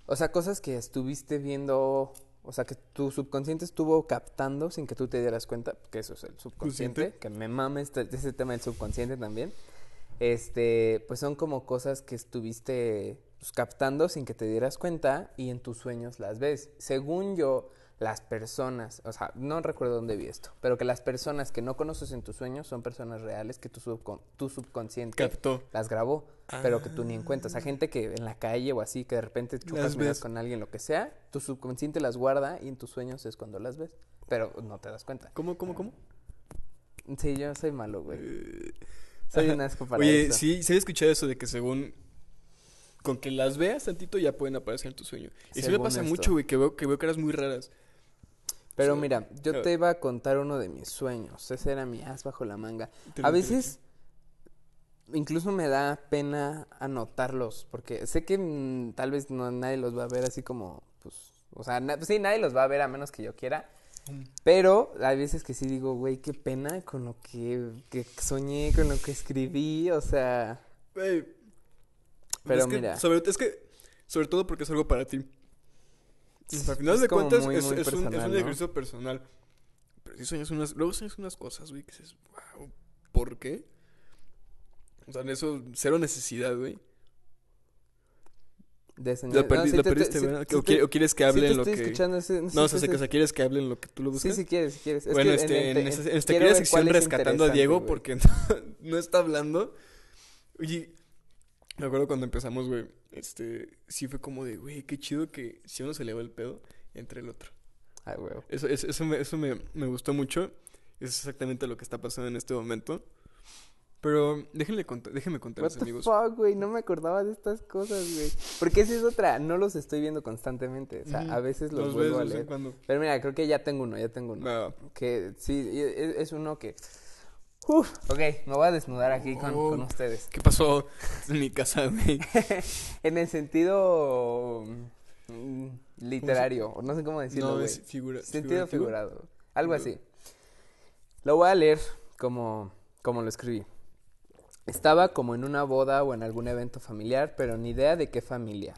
S2: O sea, cosas que estuviste viendo, o sea, que tu subconsciente estuvo captando sin que tú te dieras cuenta, que eso es el subconsciente,
S1: ¿Consciente?
S2: que me mame este, ese tema del subconsciente también. Este, pues son como cosas que estuviste pues, captando sin que te dieras cuenta y en tus sueños las ves. Según yo, las personas, o sea, no recuerdo dónde vi esto, pero que las personas que no conoces en tus sueños son personas reales que tu, subcon- tu subconsciente
S1: captó.
S2: las grabó, pero que tú ni en cuenta. O sea, gente que en la calle o así, que de repente
S1: Las
S2: miras con alguien, lo que sea, tu subconsciente las guarda y en tus sueños es cuando las ves. Pero no te das cuenta.
S1: ¿Cómo, cómo, cómo?
S2: Sí, yo soy malo, güey.
S1: Eh,
S2: Soy un asco para
S1: Oye,
S2: eso.
S1: sí, sí había escuchado eso de que según... Con que las veas tantito ya pueden aparecer en tu sueño. Y sí me pasa
S2: esto.
S1: mucho, güey, que veo, que veo caras muy raras.
S2: Pero
S1: Sí.
S2: mira, yo te iba a contar uno de mis sueños. Ese era mi as bajo la manga. A veces incluso me da pena anotarlos, porque sé que mm, tal vez no nadie los va a ver así como, pues, o sea, na- sí, nadie los va a ver a menos que yo quiera.
S1: Mm.
S2: Pero hay veces que sí digo, güey, qué pena con lo que, que soñé, con lo que escribí, o sea, Pero
S1: es que
S2: mira.
S1: Sobre, es que, sobre todo porque es algo para ti.
S2: Sí,
S1: Al final
S2: es
S1: de cuentas,
S2: muy,
S1: es,
S2: muy
S1: es un, es
S2: ¿no?
S1: ejercicio personal. Pero sí sueñas unas... Luego sueñas unas cosas, güey, que dices, wow, ¿por qué? O sea, en eso, cero necesidad, güey.
S2: de soñar.
S1: Lo,
S2: No,
S1: perdi-
S2: sí
S1: lo
S2: te- te-
S1: perdiste,
S2: sí-
S1: ¿verdad?
S2: sí
S1: o,
S2: te-
S1: qui- o quieres que
S2: sí
S1: hablen
S2: te
S1: lo
S2: estoy
S1: que...
S2: escuchando, sí,
S1: No,
S2: sí,
S1: o sea,
S2: sí, sí.
S1: sea, quieres que hablen lo que tú lo buscas.
S2: Sí, si quieres, si quieres. Es
S1: bueno,
S2: que
S1: este, en,
S2: en-
S1: esta,
S2: en-
S1: en esta sección rescatando a Diego porque no, no está hablando. Oye, me acuerdo cuando empezamos, güey, este, sí fue como de, güey, qué chido que si uno se le va el pedo, entre el otro.
S2: Ay, güey.
S1: Eso, eso, eso, me, eso me, me gustó mucho. Es exactamente lo que está pasando en este momento. Pero déjenle cont- déjenme
S2: What
S1: contarles,
S2: the
S1: amigos.
S2: fuck, güey, no me acordaba de estas cosas, güey. Porque esa es otra, no los estoy viendo constantemente, o sea,
S1: Ujú.
S2: a veces los,
S1: ves
S2: vuelvo
S1: de
S2: a leer. Pero mira, creo que ya tengo uno, ya tengo uno.
S1: Va.
S2: Que sí, es, es uno que... Uf, ok, me voy a desnudar aquí con,
S1: Oh.
S2: con ustedes.
S1: ¿Qué pasó en mi casa, güey?
S2: en el sentido mm, literario, o no sé cómo decirlo,
S1: No, es figura.
S2: Sentido figurado. Algo así. Lo voy a leer como, como lo escribí. Estaba como en una boda o en algún evento familiar, pero ni idea de qué familia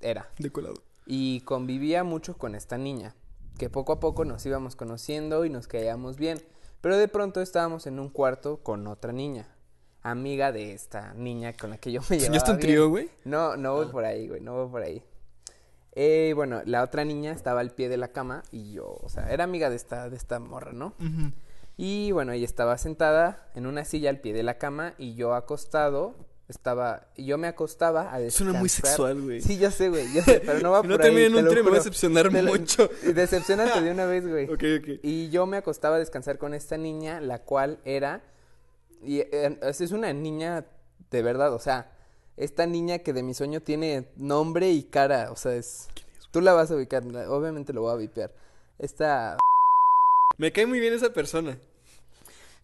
S2: era.
S1: De colado.
S2: Y convivía mucho con esta niña, que poco a poco nos íbamos conociendo y nos caíamos bien. Pero de pronto estábamos en un cuarto con otra niña, amiga de esta niña con la que yo me llevaba
S1: ¿Enseñaste un
S2: bien.
S1: trío, güey?
S2: No, no voy
S1: Ah.
S2: por ahí, güey, no voy por ahí. Eh, bueno, la otra niña estaba al pie de la cama y yo, o sea, era amiga de esta, de esta morra, ¿no? Y bueno, ella estaba sentada en una silla al pie de la cama y yo acostado, estaba, y yo me acostaba a descansar.
S1: Suena muy sexual, güey.
S2: Sí, yo sé, güey, yo sé, pero no va
S1: Si
S2: por
S1: no termina en
S2: te
S1: un trío me va a decepcionar
S2: Te lo-
S1: mucho.
S2: Decepcionante de una vez, güey.
S1: Ok, ok.
S2: Y yo me acostaba a descansar con esta niña, la cual era Y eh, es una niña de verdad, o sea, esta niña que de mi sueño tiene nombre y cara, o sea, es... Tú la vas a ubicar, obviamente lo voy a vipear. Esta...
S1: Me cae muy bien esa persona.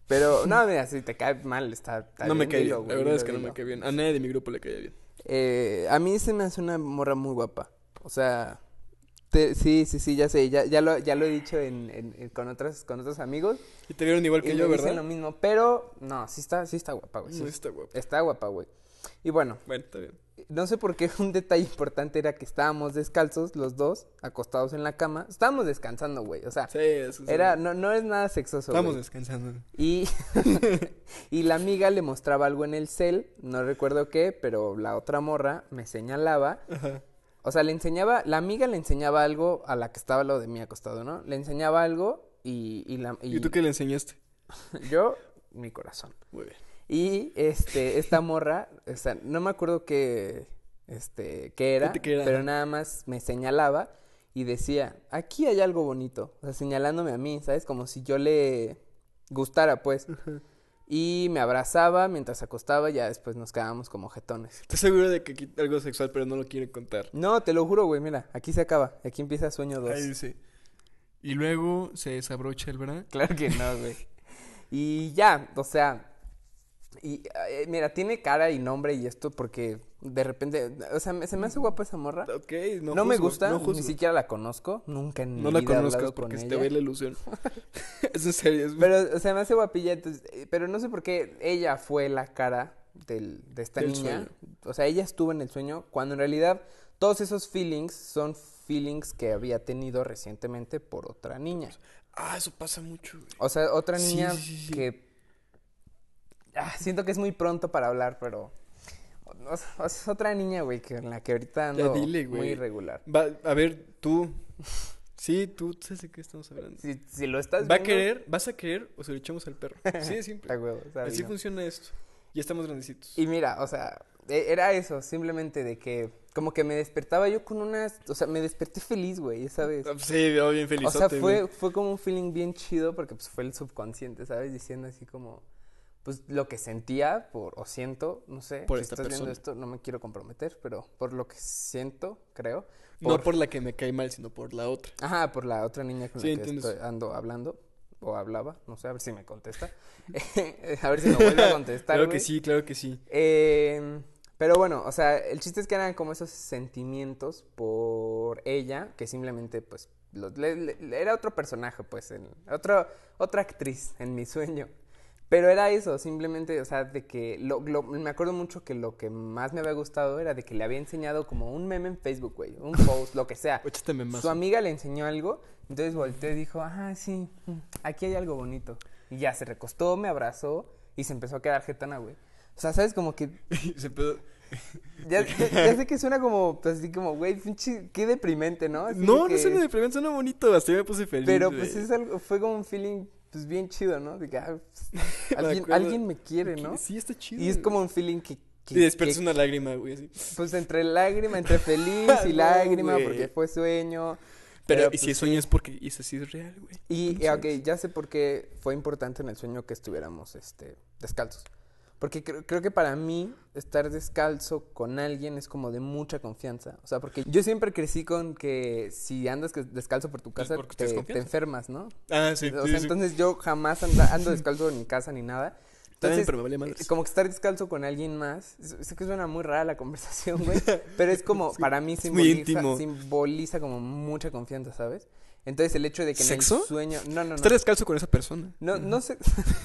S2: Pero, no, mira, si te cae mal, está... está
S1: no me cae
S2: dilo,
S1: bien. La verdad es
S2: dilo,
S1: que no me cae bien. A nadie de mi grupo le cae bien.
S2: Eh, a mí se me hace una morra muy guapa. O sea, te- sí, sí, sí, ya sé, ya, ya, lo, ya lo he dicho en, en- en- con, otras, con otros amigos.
S1: Y te vieron igual
S2: Y
S1: que
S2: me
S1: yo,
S2: dicen
S1: ¿verdad?
S2: lo mismo, pero no, sí está, sí está guapa, güey. sí
S1: No está guapo.
S2: Está guapa, güey. Y bueno,
S1: Bueno, está bien.
S2: No sé por qué un detalle importante era que estábamos descalzos, los dos, acostados en la cama. Estábamos descansando, güey. O sea,
S1: Sí, eso sí.
S2: era, no, no es nada sexoso,
S1: Estamos
S2: güey.
S1: descansando.
S2: Y, y la amiga le mostraba algo en el cel, no recuerdo qué, pero la otra morra me señalaba.
S1: Ajá.
S2: O sea, le enseñaba, la amiga le enseñaba algo a la que estaba lo de mí acostado, ¿no? Le enseñaba algo y, y la...
S1: ¿Y tú qué le enseñaste?
S2: Yo, mi corazón.
S1: Muy bien.
S2: Y este, esta morra, o sea, no me acuerdo qué, este, qué era, pero nada más me señalaba y decía, aquí hay algo bonito, o sea, señalándome a mí, ¿sabes? Como si yo le gustara, pues. Y me abrazaba mientras acostaba y ya después nos quedábamos como jetones.
S1: Estoy seguro de que aquí algo sexual, pero no lo quiere contar.
S2: No, te lo juro, güey, mira, aquí se acaba, aquí empieza sueño 2.
S1: Ahí dice. Y luego se desabrocha el bra.
S2: Claro que no, güey. Y ya, o sea, y eh, mira, tiene cara y nombre y esto porque de repente, o sea, me- se me hace guapa esa morra.
S1: Ok,
S2: No,
S1: no,
S2: me gusta,
S1: no
S2: ni siquiera la conozco, nunca en
S1: No
S2: mi
S1: la
S2: vida hablado
S1: porque
S2: con
S1: se te ve la ilusión. es en serio. Es...
S2: Pero, o sea, me hace guapilla, entonces, eh, pero no sé por qué ella fue la cara del, de esta
S1: Del
S2: niña.
S1: sueño.
S2: O sea, ella estuvo en el sueño cuando en realidad todos esos feelings son feelings que había tenido recientemente por otra niña.
S1: Ah, eso pasa mucho, güey.
S2: O sea, otra niña
S1: sí, sí, sí.
S2: que... Ah, siento que es muy pronto para hablar, pero... o es otra niña, güey, que en la que ahorita ando
S1: dile, güey.
S2: muy irregular.
S1: Va, a ver, tú. Sí, tú, sabes de qué estamos hablando.
S2: Si, si lo estás
S1: ¿Va a
S2: viendo-
S1: querer? ¿Vas a querer o se lo echamos al perro? Sí, es simple.
S2: A huevo, ¿sabes?
S1: Así
S2: No.
S1: funciona esto. Ya estamos grandecitos.
S2: Y mira, o sea, e- era eso, simplemente de que como que me despertaba yo con unas, o sea, me desperté feliz, güey, esa vez.
S1: Ah, Sí, bien
S2: O
S1: felizote,
S2: sea,
S1: güey.
S2: fue, fue como un feeling bien chido porque pues fue el subconsciente, ¿sabes? Diciendo así como, pues lo que sentía por, o siento, no sé,
S1: Por
S2: si
S1: esta
S2: estás viendo esto, no me quiero comprometer, pero por lo que siento, creo.
S1: No por la que me cae mal, sino por la otra.
S2: Ajá, por la otra niña con
S1: Sí,
S2: la que estoy- ando hablando, o hablaba, no sé, a ver si me contesta. a ver si me vuelve a contestar,
S1: claro que sí, claro que sí.
S2: Eh, pero bueno, o sea, el chiste es que eran como esos sentimientos por ella, que simplemente, pues, lo- le- le- era otro personaje, pues, en, otro, otra actriz en mi sueño. Pero era eso, simplemente, o sea, de que, lo, lo- me acuerdo mucho que lo que más me había gustado era de que le había enseñado como un meme en Facebook, güey, un post, lo que sea. Su amiga le enseñó algo, entonces volteó y dijo, ah, sí, aquí hay algo bonito. Y ya se recostó, me abrazó y se empezó a quedar jetona, güey. O sea, ¿sabes? Como que
S1: Se pedo-
S2: ya, ya- ya sé que suena como, pues así como, güey, pinche, qué deprimente, ¿no? Así
S1: No,
S2: de que-
S1: no suena deprimente, suena bonito. Hasta yo me puse feliz.
S2: Pero pues es algo, fue como un feeling, pues bien chido, ¿no? De que, ah, pues, alguien, me quiere, ¿no?
S1: Sí, está chido.
S2: Y es como un feeling que... que-
S1: Y despiertas
S2: que-
S1: una lágrima, güey, así.
S2: Pues entre lágrima, entre feliz y
S1: No,
S2: lágrima,
S1: güey.
S2: porque fue sueño.
S1: Pero, y
S2: pues,
S1: si es
S2: sí.
S1: sueño es porque y eso sí es real, güey.
S2: Y, eh,
S1: no
S2: ok,
S1: sabes.
S2: ya sé por qué fue importante en el sueño que estuviéramos este, descalzos. Porque creo, creo que para mí estar descalzo con alguien es como de mucha confianza. O sea, porque yo siempre crecí con que si andas descalzo por tu
S1: Pues
S2: casa te, enfermas, ¿no?
S1: Ah, sí,
S2: o sea,
S1: sí.
S2: entonces yo jamás anda- ando descalzo en mi casa ni nada. Entonces,
S1: pero me vale madres.
S2: eh, como que estar descalzo con alguien más, sé que suena muy rara la conversación, güey, pero es como, para mí simboliza, simboliza como mucha confianza, ¿sabes? Entonces el hecho de que en
S1: ¿Sexo?
S2: el sueño... No, no, no.
S1: Estar descalzo con esa persona.
S2: No, no sé.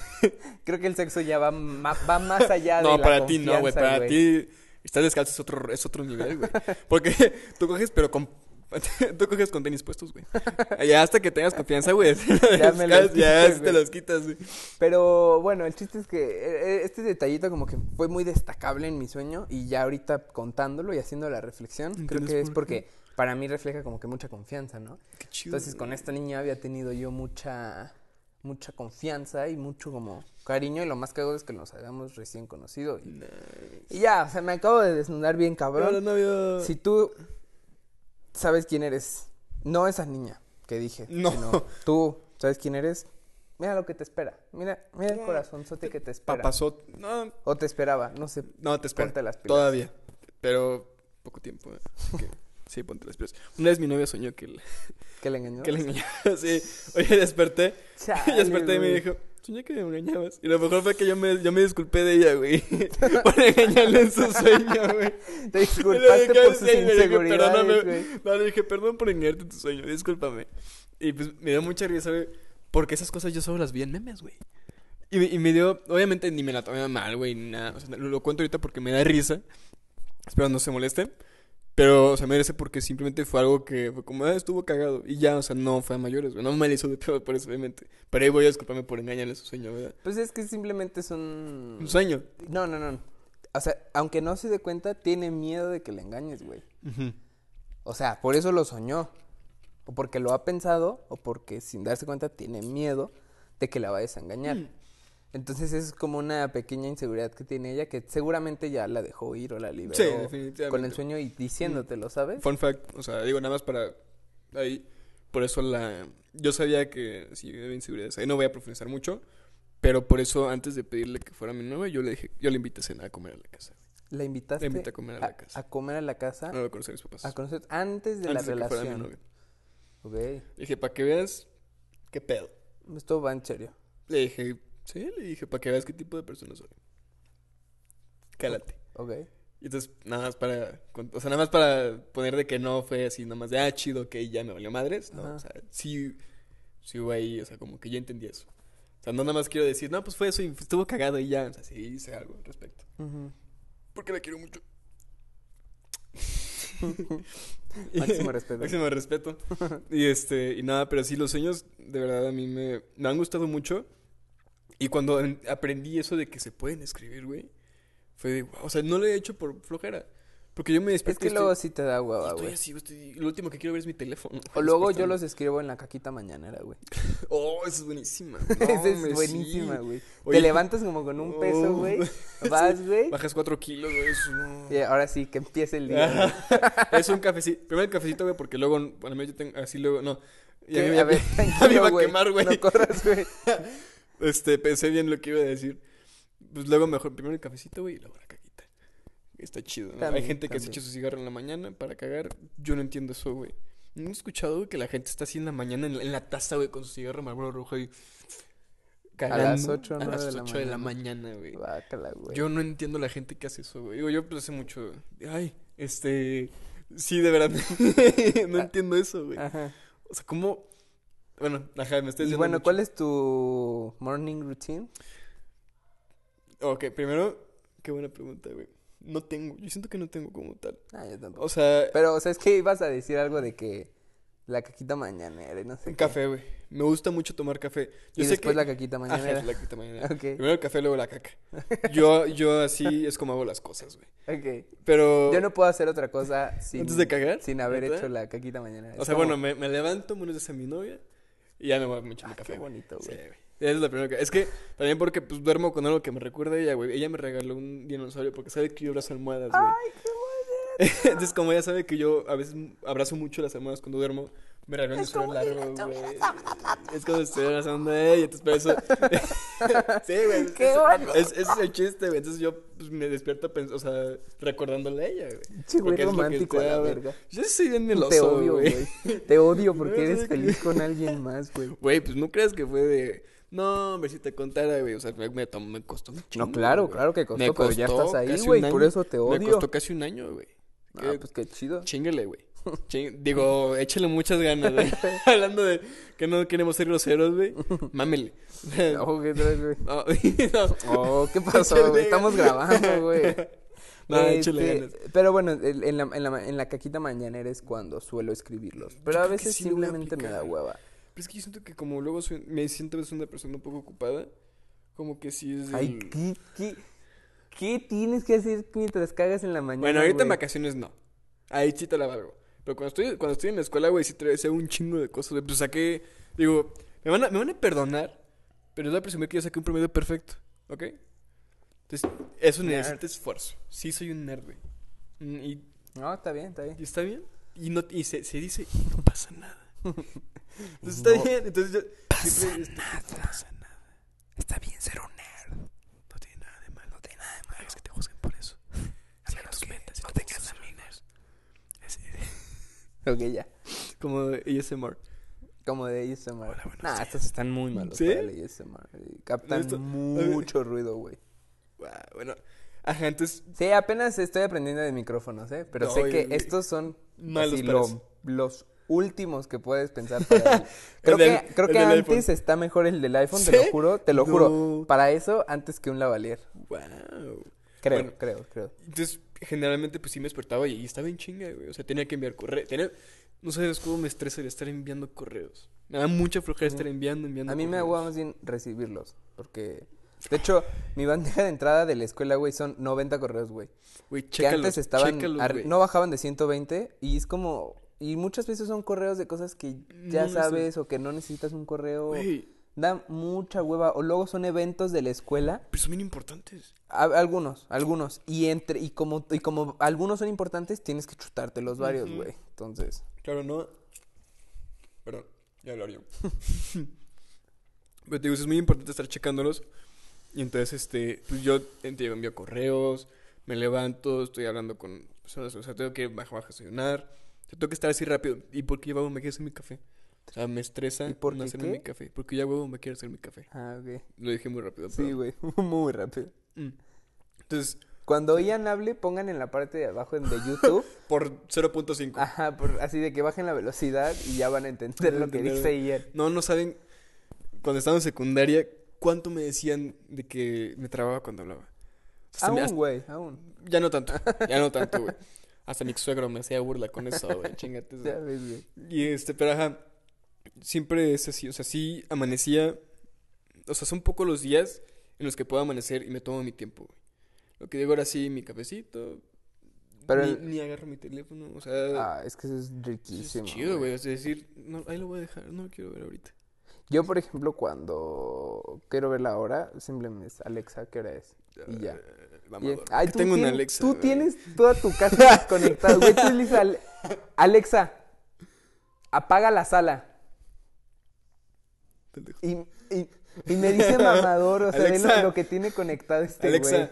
S2: Creo que el sexo ya va, va más allá de
S1: No,
S2: la
S1: para ti no, güey. Para
S2: güey.
S1: ti estar descalzo es otro, es otro nivel, güey. Porque tú coges, pero con. Tú coges con tenis puestos, güey. Ya hasta que tengas confianza, güey.
S2: Ya me los
S1: Ya te los quitas, güey.
S2: Pero bueno, el chiste es que eh, este detallito como que fue muy destacable en mi sueño y ya ahorita contándolo y haciendo la reflexión, creo
S1: ¿Entiendes
S2: que es
S1: por
S2: porque para mí refleja como que mucha confianza, ¿no?
S1: Qué chido.
S2: Entonces con esta niña había tenido yo mucha mucha confianza y mucho como cariño y lo más cagado es que nos habíamos recién conocido y,
S1: Nice.
S2: y ya, o sea, me acabo de desnudar bien cabrón.
S1: Hola.
S2: Si tú sabes quién eres, no esa niña que dije,
S1: No.
S2: sino tú sabes quién eres, Mira lo que te espera. Mira, mira el corazonzote que te espera.
S1: Papazot. No,
S2: O te esperaba, no sé.
S1: no te
S2: las pilas.
S1: Todavía. Pero poco tiempo. ¿eh? Que, sí, ponte las pilas. Una vez mi novia soñó que, le-
S2: ¿Que le engañó?
S1: que le engañaba. Sí. Oye, desperté.
S2: Chale,
S1: Y desperté y me dijo, soñé que me engañabas. Y lo mejor fue que yo me, yo me disculpé de ella, güey. por engañarle en su sueño, güey.
S2: Te disculpaste
S1: dije,
S2: por sus
S1: le dije,
S2: inseguridades,
S1: "Perdóname".
S2: güey.
S1: No, le dije, perdón por engañarte en tu sueño, discúlpame. Y pues me dio mucha risa, güey. Porque esas cosas yo solo las vi en memes, güey. Y, me- y me dio, obviamente ni me la tomé mal, güey, ni nada. O sea, lo, lo cuento ahorita porque me da risa. Espero no se moleste. Pero, o sea, me merece porque simplemente fue algo que fue como, ah, estuvo cagado. Y ya, o sea, no fue a mayores, güey. No me hizo de peor por eso, obviamente. Pero ahí voy a disculparme por engañarle su sueño, ¿verdad?
S2: Pues es que simplemente es un...
S1: Un sueño.
S2: No, no, no. O sea, aunque no se dé cuenta, tiene miedo de que le engañes, güey. O sea, por eso lo soñó. O porque lo ha pensado, o porque sin darse cuenta tiene miedo de que la vayas a engañar.
S1: Mm.
S2: Entonces es como una pequeña inseguridad que tiene ella que seguramente ya la dejó ir o la liberó
S1: Sí, definitivamente.
S2: con el sueño y diciéndotelo, ¿sabes?
S1: Fun fact, o sea, digo nada más para ahí, por eso la, yo sabía que sí había inseguridades, ahí no voy a profundizar mucho, pero por eso antes de pedirle que fuera mi novia, yo le dije, yo le invité a cenar a comer a la casa,
S2: La invitaste
S1: Le invité a comer a la casa.
S2: a comer a la casa,
S1: no lo conocí a mis papás,
S2: a conocer antes de
S1: antes
S2: la
S1: de que fuera mi
S2: relación.
S1: novia.
S2: Ok,
S1: Le dije, para que veas qué pedo.
S2: esto va en serio.
S1: Le dije, sí, le dije, para que veas qué tipo de persona soy. Cálate.
S2: Ok.
S1: Y entonces, nada más para, o sea, nada más para poner de que no fue así, nada más de, ah, chido, ok, ya me valió madres, no,
S2: Ajá.
S1: o sea, sí, sí hubo ahí, o sea, como que yo entendí eso. O sea, no nada más quiero decir, no, pues fue eso y estuvo cagado y ya, o sea, sí hice algo al respecto. Porque la quiero mucho.
S2: Máximo respeto.
S1: Máximo respeto. Y este, y nada, pero sí, los sueños, de verdad, a mí me, me han gustado mucho. Y cuando en- aprendí eso de que se pueden escribir, güey, fue de, wow, o sea, no lo he hecho por flojera. Porque yo me
S2: Es
S1: despierto
S2: que
S1: y
S2: luego
S1: estoy-
S2: sí te da hueva,
S1: Estoy
S2: güey.
S1: así, güey, estoy- Lo último que quiero ver es mi teléfono.
S2: O luego yo los escribo en la caquita mañanera, güey.
S1: Oh, esa es buenísima.
S2: Esa es buenísima,
S1: sí.
S2: güey.
S1: Oye,
S2: Te levantas como con un peso,
S1: Oh.
S2: güey. Vas, güey.
S1: Bajas cuatro kilos, güey. Eso no.
S2: Y ahora sí, que empiece el día.
S1: es un cafecito. Primero el cafecito, güey, porque luego, bueno, yo tengo así luego, no. Y a
S2: Que,
S1: mí me-
S2: a ver,
S1: ya me
S2: tranquilo,
S1: iba a quemar, güey.
S2: No corras, güey.
S1: Este, pensé bien lo que iba a decir. Pues luego mejor, primero el cafecito, güey, y luego la caquita. Está chido, ¿no? Hay gente que se echa su cigarro en la mañana para cagar. Yo no entiendo eso, güey. No he escuchado, que la gente está así en la mañana en la, en la taza, güey, con su cigarro Marlboro rojo y... Cagando
S2: las ocho o
S1: a
S2: nueve
S1: las
S2: de la
S1: 8 de la mañana, güey.
S2: Guácala, güey.
S1: Yo no entiendo la gente que hace eso, güey. Digo, yo pues hace mucho... Ay, este... Sí, de verdad. no entiendo eso, güey.
S2: Ajá.
S1: O sea, ¿cómo...? Bueno, ajá, me estoy
S2: Y
S1: diciendo
S2: bueno,
S1: mucho.
S2: ¿cuál es tu morning routine?
S1: Ok, primero, qué buena pregunta, güey. No tengo, yo siento que no tengo como tal.
S2: Ah, yo tampoco.
S1: O sea,
S2: Pero, o sea, es que ibas a decir algo de que la caquita mañanera y no sé
S1: un café, güey. Me gusta mucho tomar café. Yo
S2: Y
S1: sé
S2: después
S1: que...
S2: la caquita
S1: Ajá,
S2: mañanera.
S1: la caquita mañanera.
S2: Ok.
S1: Primero el café, luego la caca. Yo, yo así es como hago las cosas, güey.
S2: Ok.
S1: Pero...
S2: Yo no puedo hacer otra cosa sin,
S1: ¿Antes de cagar?
S2: sin haber hecho la caquita mañanera.
S1: O sea,
S2: como-
S1: bueno, me, me levanto, buenos días a mi novia y ya me voy a echar mi
S2: Ah,
S1: café.
S2: qué bonito, güey.
S1: es la primera que... Es que también porque pues duermo con algo que me recuerda a ella, güey. Ella me regaló un dinosaurio porque sabe que yo abrazo almohadas, güey.
S2: Ay, qué bonito.
S1: Entonces, como ella sabe que yo a veces abrazo mucho las almohadas cuando duermo, me regaló un largo, güey. Es si estuviera abrazando a ella, entonces por eso... sí, güey.
S2: Qué
S1: es-
S2: bonito.
S1: Es, ese es el chiste, güey. Entonces yo pues, me despierto, o sea, recordándole a ella, güey.
S2: Che, güey,
S1: es
S2: romántico la verga.
S1: Yo sí soy bien meloso,
S2: Te odio,
S1: güey.
S2: Te odio porque eres
S1: sí.
S2: feliz con alguien más, güey.
S1: Güey, pues no creas que fue de. No, hombre, si te contara, güey. O sea, me, me, me costó un chingo.
S2: No, claro,
S1: güey.
S2: claro que costó,
S1: Me
S2: pero ya
S1: costó
S2: estás ahí, güey, por eso te
S1: Me
S2: odio.
S1: costó casi un año, güey.
S2: Ah,
S1: Que-
S2: pues qué chido.
S1: Chíngale, güey. Digo, échale muchas ganas, güey. Hablando de que no queremos ser groseros, güey. Mámele.
S2: No, ¿qué traes, güey?
S1: No, no.
S2: Oh, ¿qué pasó, güey? Estamos grabando, güey.
S1: No, échale
S2: Este,
S1: ganas.
S2: Pero bueno, en la, en, la, en la caquita mañanera es cuando suelo escribirlos. Pero a veces
S1: sí
S2: simplemente me da hueva.
S1: Pero es que yo siento que como luego soy- me siento a veces una persona un poco ocupada, como que sí es.
S2: Ay,
S1: el-
S2: ¿qué, qué, qué tienes que hacer mientras cagas en la mañana?
S1: Bueno, ahorita en vacaciones no. Ahí sí te la valgo. Pero cuando estoy, cuando estoy en la escuela, güey, sí te hago un chingo de cosas. güey. Pues saqué, digo, me van a, me van a perdonar, pero es a presumir que yo saqué un promedio perfecto, ¿ok? Entonces, eso necesita esfuerzo. Sí soy un nerd, güey. Mm, Y,
S2: No, está bien, está bien.
S1: y está bien. Y, no, y se, se dice, y no pasa nada. Entonces está
S2: No.
S1: bien. Entonces yo, siempre este-
S2: pasa nada. Está bien ser un nerd.
S1: no tiene nada de malo. No tiene nada de malo. Es que te juzguen por eso. Al menos que no. Es-
S2: Ok, ya.
S1: como de ASMR.
S2: Como de ASMR.
S1: Hola,
S2: Nah,
S1: días.
S2: estos están muy malos
S1: ¿Sí?
S2: para el ASMR. Captan
S1: Esto-
S2: mucho ruido, güey.
S1: Guau, Bueno, ajá, entonces
S2: Sí, apenas estoy aprendiendo de micrófonos, ¿eh? Pero
S1: No,
S2: sé que estos son
S1: Malos
S2: así
S1: para
S2: lo-
S1: eso.
S2: los últimos que puedes pensar para. Creo
S1: El del-
S2: que, creo que antes
S1: iPhone.
S2: está mejor el del iPhone, te lo juro, te lo juro. Para eso, antes que un lavalier.
S1: Wow.
S2: Creo,
S1: Bueno.
S2: creo, creo.
S1: Entonces, generalmente, pues sí me despertaba y, y estaba en chinga, güey. O sea, tenía que enviar correos. Tenía... No sabes cómo me estresa el estar enviando correos. Me da mucha flojera estar enviando, enviando
S2: A mí me hueva más bien recibirlos, porque... De hecho, mi bandeja de entrada de la escuela, güey, son 90 correos, güey.
S1: Güey,
S2: Que antes estaban...
S1: chécalos,
S2: arri-
S1: güey.
S2: no bajaban de 120 y es como... Y muchas veces son correos de cosas que ya
S1: No
S2: sabes o que no necesitas un correo.
S1: Güey,
S2: Da mucha hueva. O luego son eventos de la escuela.
S1: pero son bien importantes.
S2: A- algunos, algunos. Y entre, y como, y como algunos son importantes, tienes que chutarte los varios, güey. Entonces.
S1: Claro, no. Perdón, ya hablar yo. Pero te digo, es muy importante estar checándolos. Y entonces, este, pues yo te envío correos, me levanto, estoy hablando con personas, o sea, tengo que bajar a desayunar. Tengo que estar así rápido. ¿Y por qué me quiero hacer mi café? O sea, me estresa
S2: ¿Y por
S1: no
S2: qué
S1: hacerme
S2: qué?
S1: mi café. Porque ya huevo me quiero hacer mi café.
S2: Ah, ok.
S1: Lo dije muy rápido.
S2: Sí, güey. Muy rápido.
S1: Mm. Entonces,
S2: Cuando oían hable, pongan en la parte de abajo en de YouTube.
S1: por 0.5.
S2: ajá, por, así de que bajen la velocidad y ya van a entender lo que
S1: entender.
S2: dice ayer.
S1: No, no saben, cuando estaba en secundaria, cuánto me decían de que me trababa cuando hablaba. Hasta
S2: Aún,
S1: hasta-
S2: güey, aún.
S1: ya no tanto, ya no tanto, güey. Hasta mi suegro me hacía burla con eso, güey, chingate. eso.
S2: Ya ves, güey.
S1: Y este, pero ajá, siempre es así, o sea, sí amanecía, o sea, son pocos los días en los que puedo amanecer y me tomo mi tiempo, güey. Lo que digo ahora sí, mi cafecito,
S2: Pero
S1: ni,
S2: el-
S1: ni agarro mi teléfono, o sea,
S2: Ah, es que eso es
S1: eso es
S2: riquísimo.
S1: chido, güey, es decir, no, ahí lo voy a dejar, no lo quiero ver ahorita.
S2: Yo, por ejemplo, cuando quiero ver la hora, simplemente es Alexa, ¿qué hora es? Y ya. Y
S1: Vamos,
S2: Ay,
S1: tengo una Alexa.
S2: Tú
S1: güey.
S2: tienes toda tu casa conectada, güey. Tú dices al- Alexa, apaga la sala.
S1: Pendejo.
S2: Y, y, y me dice mamador, o sea,
S1: Alexa.
S2: lo, lo que tiene conectado este
S1: Alexa,
S2: güey.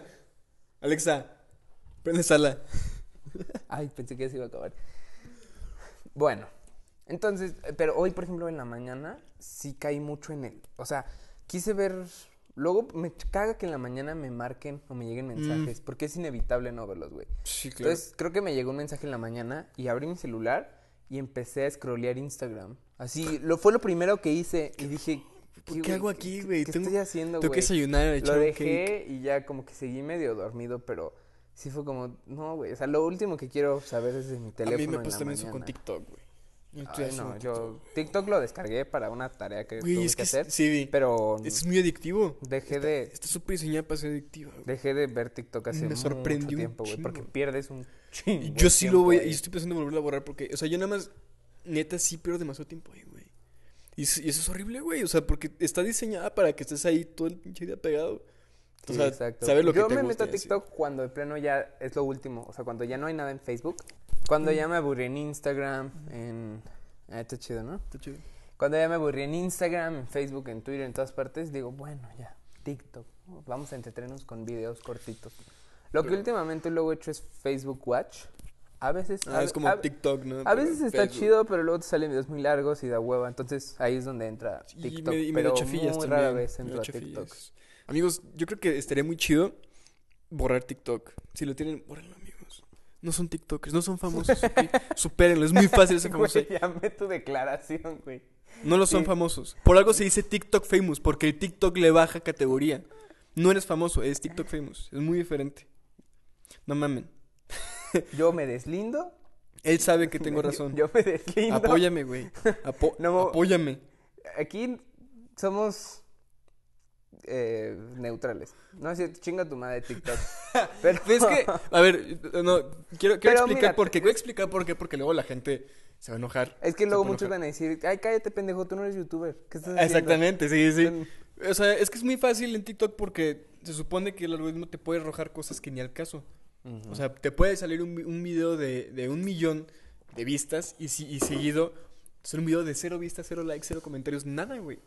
S1: Alexa, prende sala.
S2: Ay, pensé que ya se iba a acabar. Bueno, entonces, pero hoy, por ejemplo, en la mañana, sí caí mucho en el. O sea, quise ver. Luego me caga que en la mañana me marquen o me lleguen mensajes, porque es inevitable no verlos, güey.
S1: Sí, claro.
S2: Entonces, creo que me llegó un mensaje en la mañana y abrí mi celular y empecé a scrollear Instagram. Así, lo fue lo primero que hice y dije,
S1: ¿Por
S2: ¿qué,
S1: qué hago aquí, güey?
S2: ¿Qué, estoy haciendo,
S1: Tengo que
S2: güey?
S1: desayunar,
S2: Lo
S1: un cake.
S2: dejé y ya como que seguí medio dormido, pero sí fue como, no, güey, o sea, lo último que quiero saber es de mi
S1: A
S2: teléfono
S1: mí me
S2: la
S1: también eso con. TikTok, güey.
S2: Ay, yo
S1: TikTok.
S2: Lo descargué para una tarea que
S1: Güey,
S2: tuve
S1: es
S2: que
S1: que es-
S2: hacer,
S1: sí,
S2: pero
S1: Es muy adictivo.
S2: dejé de
S1: Está súper diseñada para ser adictiva,
S2: dejé de ver TikTok hace
S1: Me
S2: mucho
S1: sorprendió un
S2: tiempo, güey, porque pierdes un chingo.
S1: Y yo sí lo voy,
S2: ahí.
S1: y estoy pensando en volverlo a borrar porque, o sea, yo nada más, neta, sí pierdo demasiado tiempo ahí, güey. Y, y eso es horrible, güey, o sea, porque está diseñada para que estés ahí todo el pinche día pegado. O
S2: Sí,
S1: sea,
S2: exacto.
S1: sabes lo
S2: Yo
S1: que te
S2: me meto a
S1: y así.
S2: TikTok cuando de pleno ya es lo último. O sea, cuando ya no hay nada en Facebook. Cuando ya me aburrí en Instagram, en... Ah, está chido, ¿no?
S1: Está chido.
S2: Cuando ya me aburrí en Instagram, en Facebook, en Twitter, en todas partes, digo, bueno, ya, TikTok. Vamos a entretenernos con videos cortitos. Lo que
S1: Pero-
S2: últimamente luego he hecho es Facebook Watch. A veces...
S1: Ah,
S2: a,
S1: es como
S2: a-
S1: TikTok, ¿no?
S2: a
S1: Pero
S2: veces
S1: en
S2: está
S1: Facebook.
S2: chido, pero luego te salen videos muy largos y da hueva. Entonces ahí es donde entra
S1: Y
S2: TikTok.
S1: me- y
S2: pero
S1: medio chafillas
S2: muy
S1: también,
S2: rara vez
S1: medio
S2: entro a
S1: chafillas.
S2: TikTok.
S1: Amigos, yo creo que estaría muy chido borrar TikTok. Si lo tienen, bórrenlo, amigos. No son TikTokers, no son famosos. Supérenlo, es muy fácil ser famoso.
S2: Güey, llame tu declaración, güey.
S1: No lo son
S2: Sí.
S1: famosos. Por algo se dice TikTok famous, porque el TikTok le baja categoría. No eres famoso, es TikTok famous. Es muy diferente. No mamen.
S2: Yo me deslindo.
S1: Él sabe que tengo razón.
S2: Yo me deslindo.
S1: Apóyame, güey. Apo-
S2: No.
S1: Apóyame.
S2: Aquí somos eh, neutrales. No es cierto, chinga tu madre TikTok. Pero
S1: Es que, a ver, no, quiero, quiero
S2: Pero
S1: explicar
S2: mira,
S1: por qué. Voy a explicar por qué, porque luego la gente se va a enojar.
S2: es que luego muchos
S1: enojar.
S2: van a decir, ay, cállate pendejo, tú no eres youtuber. ¿Qué estás haciendo?
S1: Exactamente, sí, sí. O sea, es que es muy fácil en TikTok porque se supone que el algoritmo te puede arrojar cosas que ni al caso. O sea, te puede salir un, un video de, de un millón de vistas y, si- y seguido ser un video de cero vistas, cero likes, cero comentarios, nada, güey.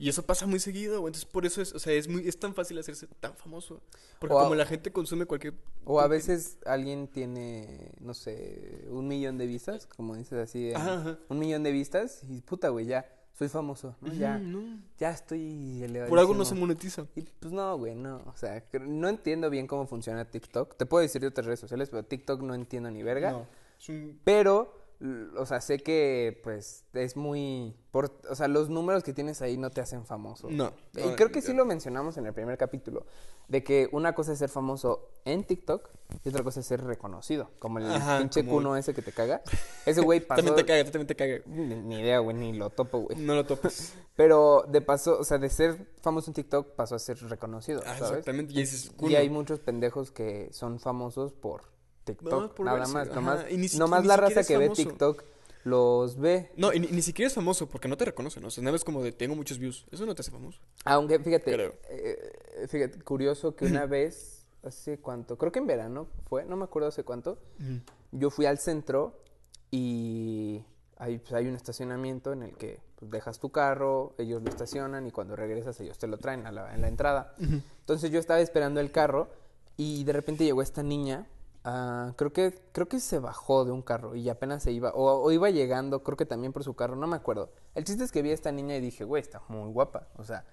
S1: Y eso pasa muy seguido, güey. Entonces, por eso es, o sea, es muy, es tan fácil hacerse tan famoso. Porque
S2: O a-
S1: como la gente consume cualquier.
S2: O a veces alguien tiene, no sé, un millón de vistas, como dices así,
S1: Ajá, ajá.
S2: un millón de vistas y puta, güey, ya, soy famoso, ¿no? Ya,
S1: no.
S2: ya estoy elevadísimo.
S1: Por algo no se monetiza.
S2: Y pues no, güey, no, o sea, no entiendo bien cómo funciona TikTok. Te puedo decir de otras redes sociales, pero TikTok no entiendo ni verga.
S1: No. Es un.
S2: Pero, o sea, sé que, pues, es muy... Por, o sea, los números que tienes ahí no te hacen famoso.
S1: No.
S2: Y creo que sí lo mencionamos en el primer capítulo, de que una cosa es ser famoso en TikTok y otra cosa es ser reconocido, como el
S1: Ajá,
S2: pinche
S1: como-
S2: cuno ese que te caga. Ese güey pasó...
S1: También te caga, también te caga.
S2: Ni, ni idea, güey, ni lo topo, güey.
S1: No lo topes.
S2: Pero de paso, o sea, de ser famoso en TikTok pasó a ser reconocido,
S1: Ah,
S2: ¿sabes?
S1: exactamente. Y
S2: Y hay muchos pendejos que son famosos por TikTok,
S1: por
S2: nada más, nomás,
S1: ni
S2: la raza
S1: es
S2: que ve. TikTok los ve.
S1: No, y ni, ni siquiera es famoso porque no te reconocen. O sea, nada más como de tengo muchos views. Eso no te hace famoso.
S2: Aunque fíjate, eh, fíjate, curioso que una vez, hace cuánto, creo que en verano fue, no me acuerdo hace cuánto, yo fui al centro y hay, pues, hay un estacionamiento en el que pues, dejas tu carro, ellos lo estacionan y cuando regresas ellos te lo traen a la, en la entrada. Entonces yo estaba esperando el carro y de repente llegó esta niña. Ah, creo que creo que se bajó de un carro y apenas se iba o, o iba llegando, creo que también por su carro, no me acuerdo. El chiste es que vi a esta niña y dije, güey, está muy guapa. O sea,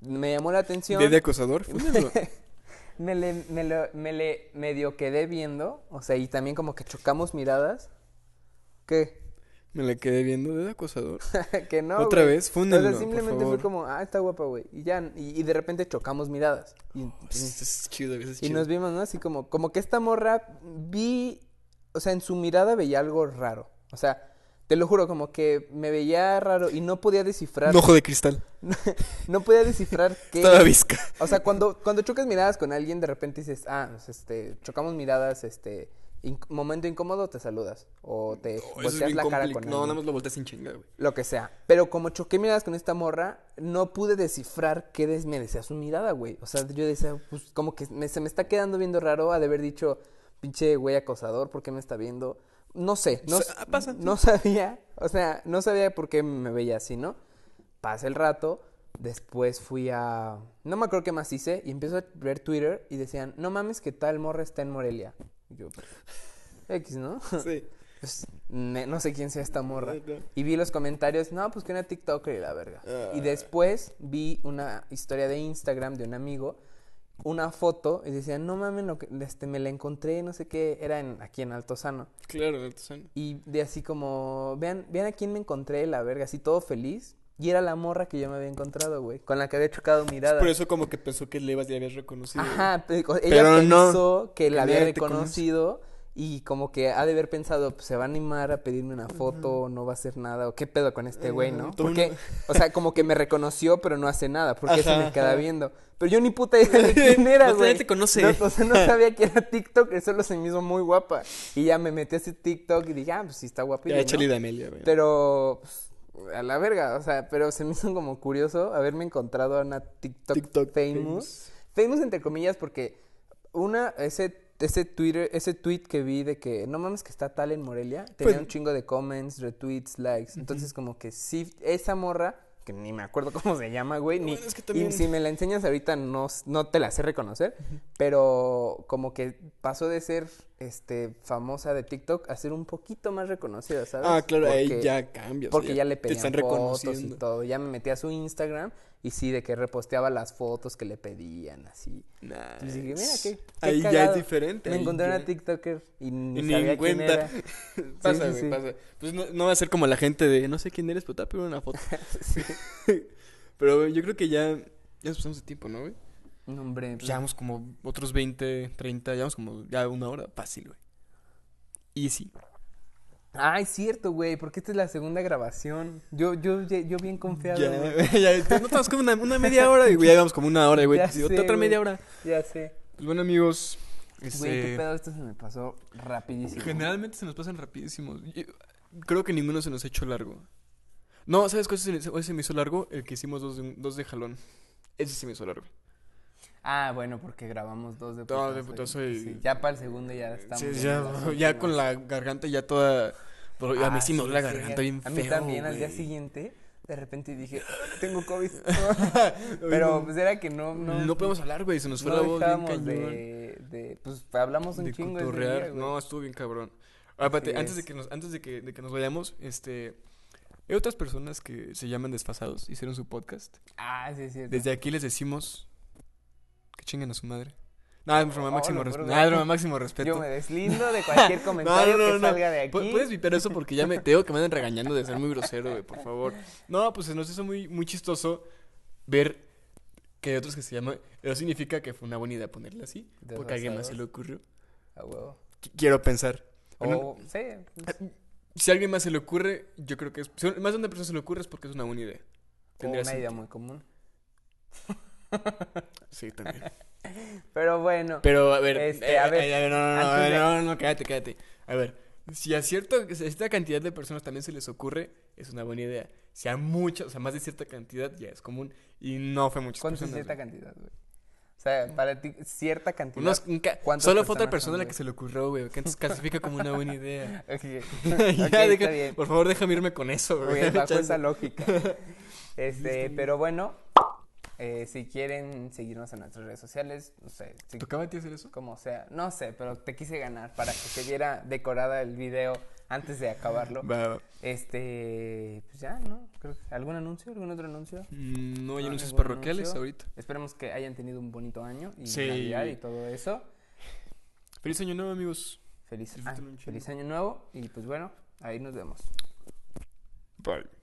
S2: me llamó la atención.
S1: ¿De, acosador?
S2: Me le, me, lo- me le medio quedé viendo, o sea, y también como que chocamos miradas. ¿Qué?
S1: Me la quedé viendo de acosador.
S2: que no.
S1: Otra vez, fúndenlo,
S2: O sea,
S1: por
S2: simplemente fue
S1: favor.
S2: como, ah, está guapa, güey. Y ya, y, y de repente chocamos miradas. Y,
S1: Es, es chido, es
S2: y
S1: chido.
S2: nos vimos, ¿no? Así como, como que esta morra vi, o sea, en su mirada veía algo raro. O sea, te lo juro, como que me veía raro y no podía descifrar.
S1: Un ojo de cristal.
S2: no podía descifrar qué.
S1: Estaba visca.
S2: O sea, cuando, cuando chocas miradas con alguien, de repente dices, ah, pues, este, chocamos miradas, este, inc- momento incómodo, te saludas. O te
S1: es
S2: volteas la cara con
S1: No,
S2: alguien.
S1: nada más lo volteas sin chinga, güey.
S2: Lo que sea. Pero como choqué miradas con esta morra, no pude descifrar qué des- me decía su mirada, güey. O sea, yo decía, pues como que me- se me está quedando viendo raro, ha de haber dicho, pinche güey acosador, ¿por qué me está viendo? No sé, no,
S1: O sea, pasa,
S2: no sabía, o sea, no sabía por qué me veía así, ¿no? Pasa el rato, después fui a... No me acuerdo qué más hice, y empiezo a ver Twitter y decían, no mames que tal morra está en Morelia. Y yo, X, ¿no?
S1: Sí.
S2: Pues, no sé quién sea esta morra. Y vi los comentarios, no, pues que una TikToker y la verga.
S1: Ah.
S2: Y después vi una historia de Instagram de un amigo, una foto, y decían, no mames, lo que, este, me la encontré, no sé qué, era en, aquí en Altozano.
S1: Claro, de artesano.
S2: Y de así como, vean, vean a quién me encontré, la verga, así todo feliz. Y era la morra que yo me había encontrado, güey, con la que había chocado mirada.
S1: Por eso como que pensó que le ibas y le habías reconocido.
S2: Ajá, pe- ella
S1: Pero no,
S2: pensó que la había reconocido y como que ha de haber pensado, pues se va a animar a pedirme una foto, no va a hacer nada, o qué pedo con este güey, ¿no?
S1: Ajá, todo
S2: Porque, o sea, como que me reconoció, pero no hace nada, porque se
S1: Ajá,
S2: me queda
S1: ajá.
S2: viendo. Pero yo ni puta idea de quién era,
S1: No,
S2: güey.
S1: nadie te conoce.
S2: No, o sea, no sabía que era TikTok, solo se me hizo muy guapa. Y ya me metí a ese TikTok y dije, ah, pues sí está guapilla,
S1: Ya,
S2: ¿no?
S1: échale de Amelia, güey.
S2: Pero, pues, a la verga, o sea, pero se me hizo como curioso haberme encontrado a una TikTok,
S1: TikTok
S2: famous. famous. entre comillas porque una, ese, ese Twitter, ese tweet que vi de que no mames que está tal en Morelia, tenía
S1: Pues-
S2: un chingo de comments, retweets, likes. Entonces como que sí, esa morra, que ni me acuerdo cómo se llama, güey, ni,
S1: Bueno, es que también-
S2: y si me la enseñas ahorita no, no te la sé reconocer, pero como que pasó de ser este famosa de TikTok a ser un poquito más reconocida, ¿sabes?
S1: Ah, claro, ahí
S2: Porque-
S1: ya cambia. o sea,
S2: porque ya le
S1: te
S2: pedían
S1: están
S2: fotos y todo. Ya me metí a su Instagram y sí, de que reposteaba las fotos que le pedían, así. Entonces dije, mira, qué, qué
S1: Ahí ya es diferente.
S2: Me
S1: ahí
S2: encontré
S1: ya-
S2: una TikToker y ni,
S1: ni
S2: sabía
S1: en
S2: quién
S1: cuenta.
S2: era.
S1: pasa,
S2: sí,
S1: güey,
S2: sí.
S1: pasa. Pues no, no va a ser como la gente de no sé quién eres, pero te voy a pedir una foto. Pero yo creo que ya, ya pasamos de tiempo, ¿no, güey?
S2: No, hombre.
S1: Pues llevamos como otros 20, 30, llevamos como ya una hora, fácil, güey. Easy.
S2: Ah, es cierto, güey, porque esta es la segunda grabación. Yo, yo, yo bien confiado.
S1: Ya,
S2: güey.
S1: ya, no estamos como una, una media hora y güey, ya llevamos como una hora, güey.
S2: Ya
S1: Sí,
S2: sé,
S1: otra
S2: güey.
S1: media hora.
S2: Ya sé.
S1: Pues bueno, amigos,
S2: Güey,
S1: este,
S2: qué pedo, esto se me pasó rapidísimo.
S1: generalmente se nos pasan rapidísimos. Creo que ninguno se nos ha hecho largo. No, ¿sabes cuál se, hoy se me hizo largo? El que hicimos dos de, dos de jalón. Ese se me hizo largo.
S2: Ah, bueno, porque grabamos dos de
S1: Dos de
S2: putazo
S1: putazo
S2: y- sí, ya para el segundo ya estamos.
S1: Sí, ya, con la garganta ya toda... pero a mí
S2: Ah,
S1: sí me duele la
S2: sí,
S1: garganta bien
S2: A
S1: feo,
S2: mí también, al día siguiente. de repente dije, tengo COVID. Pero pues era que no, no.
S1: No podemos hablar, güey, se nos fue
S2: no
S1: la voz bien cañón.
S2: de, de, pues hablamos un
S1: de
S2: chingo ese
S1: cotorrear.
S2: día, güey.
S1: no, estuvo bien cabrón. Ah, antes de que nos, antes de que, de que nos vayamos, este hay otras personas que se llaman desfasados, hicieron su podcast.
S2: Ah, sí, cierto.
S1: Desde aquí les decimos chinguen a su madre. Nada, es broma,
S2: Oh,
S1: máximo broma, máximo respeto.
S2: Yo me deslindo de cualquier comentario que salga de aquí.
S1: Pu- Puedes viper eso porque ya me tengo que me andan regañando de ser muy grosero, güey, por favor. No, pues se nos hizo muy, muy chistoso ver que hay otros que se llaman. Eso significa que fue una buena idea ponerle así. Porque a alguien más se le ocurrió.
S2: A huevo.
S1: Qu- Quiero pensar.
S2: O,
S1: Bueno,
S2: sí, pues,
S1: si a alguien más se le ocurre, yo creo que es. Si más de una persona se le ocurre es porque es una buena idea.
S2: o
S1: Tendría
S2: una idea muy común.
S1: Sí, también.
S2: Pero bueno,
S1: Pero a ver,
S2: Este,
S1: eh,
S2: a ver,
S1: eh, eh, no, no, no, ver,
S2: de-
S1: no, no, cállate, cállate. A ver, si a cierta, a cierta cantidad de personas también se les ocurre, es una buena idea. Si a muchas, o sea, más de cierta cantidad, ya es común. Y no fue muchas
S2: ¿cuánto es
S1: personas.
S2: cierta
S1: güey.
S2: cantidad, güey? O sea, para ti, cierta cantidad.
S1: Unos- un ca-
S2: ¿Cuántas
S1: solo fue otra persona a la que se le ocurrió, güey. Que entonces clasifica como una buena idea.
S2: Ok,
S1: ya,
S2: Ok,
S1: deja-
S2: está bien.
S1: por favor, déjame irme con eso, güey.
S2: Bajo esa lógica. Este, pero bueno, eh, si quieren seguirnos en nuestras redes sociales, no sé, si-
S1: ¿Tocaba a ti hacer eso?
S2: como sea, no sé, pero te quise ganar para que se viera decorada el video antes de acabarlo. Este, pues ya, ¿no? Creo que- ¿Algún anuncio? ¿Algún otro anuncio?
S1: Mm, No hay anuncios parroquiales
S2: anuncio.
S1: ahorita.
S2: Esperemos que hayan tenido un bonito año y
S1: Sí.
S2: Navidad y todo eso.
S1: Feliz año nuevo, amigos.
S2: Feliz, ah, feliz año nuevo y pues bueno, ahí nos vemos.
S1: Bye.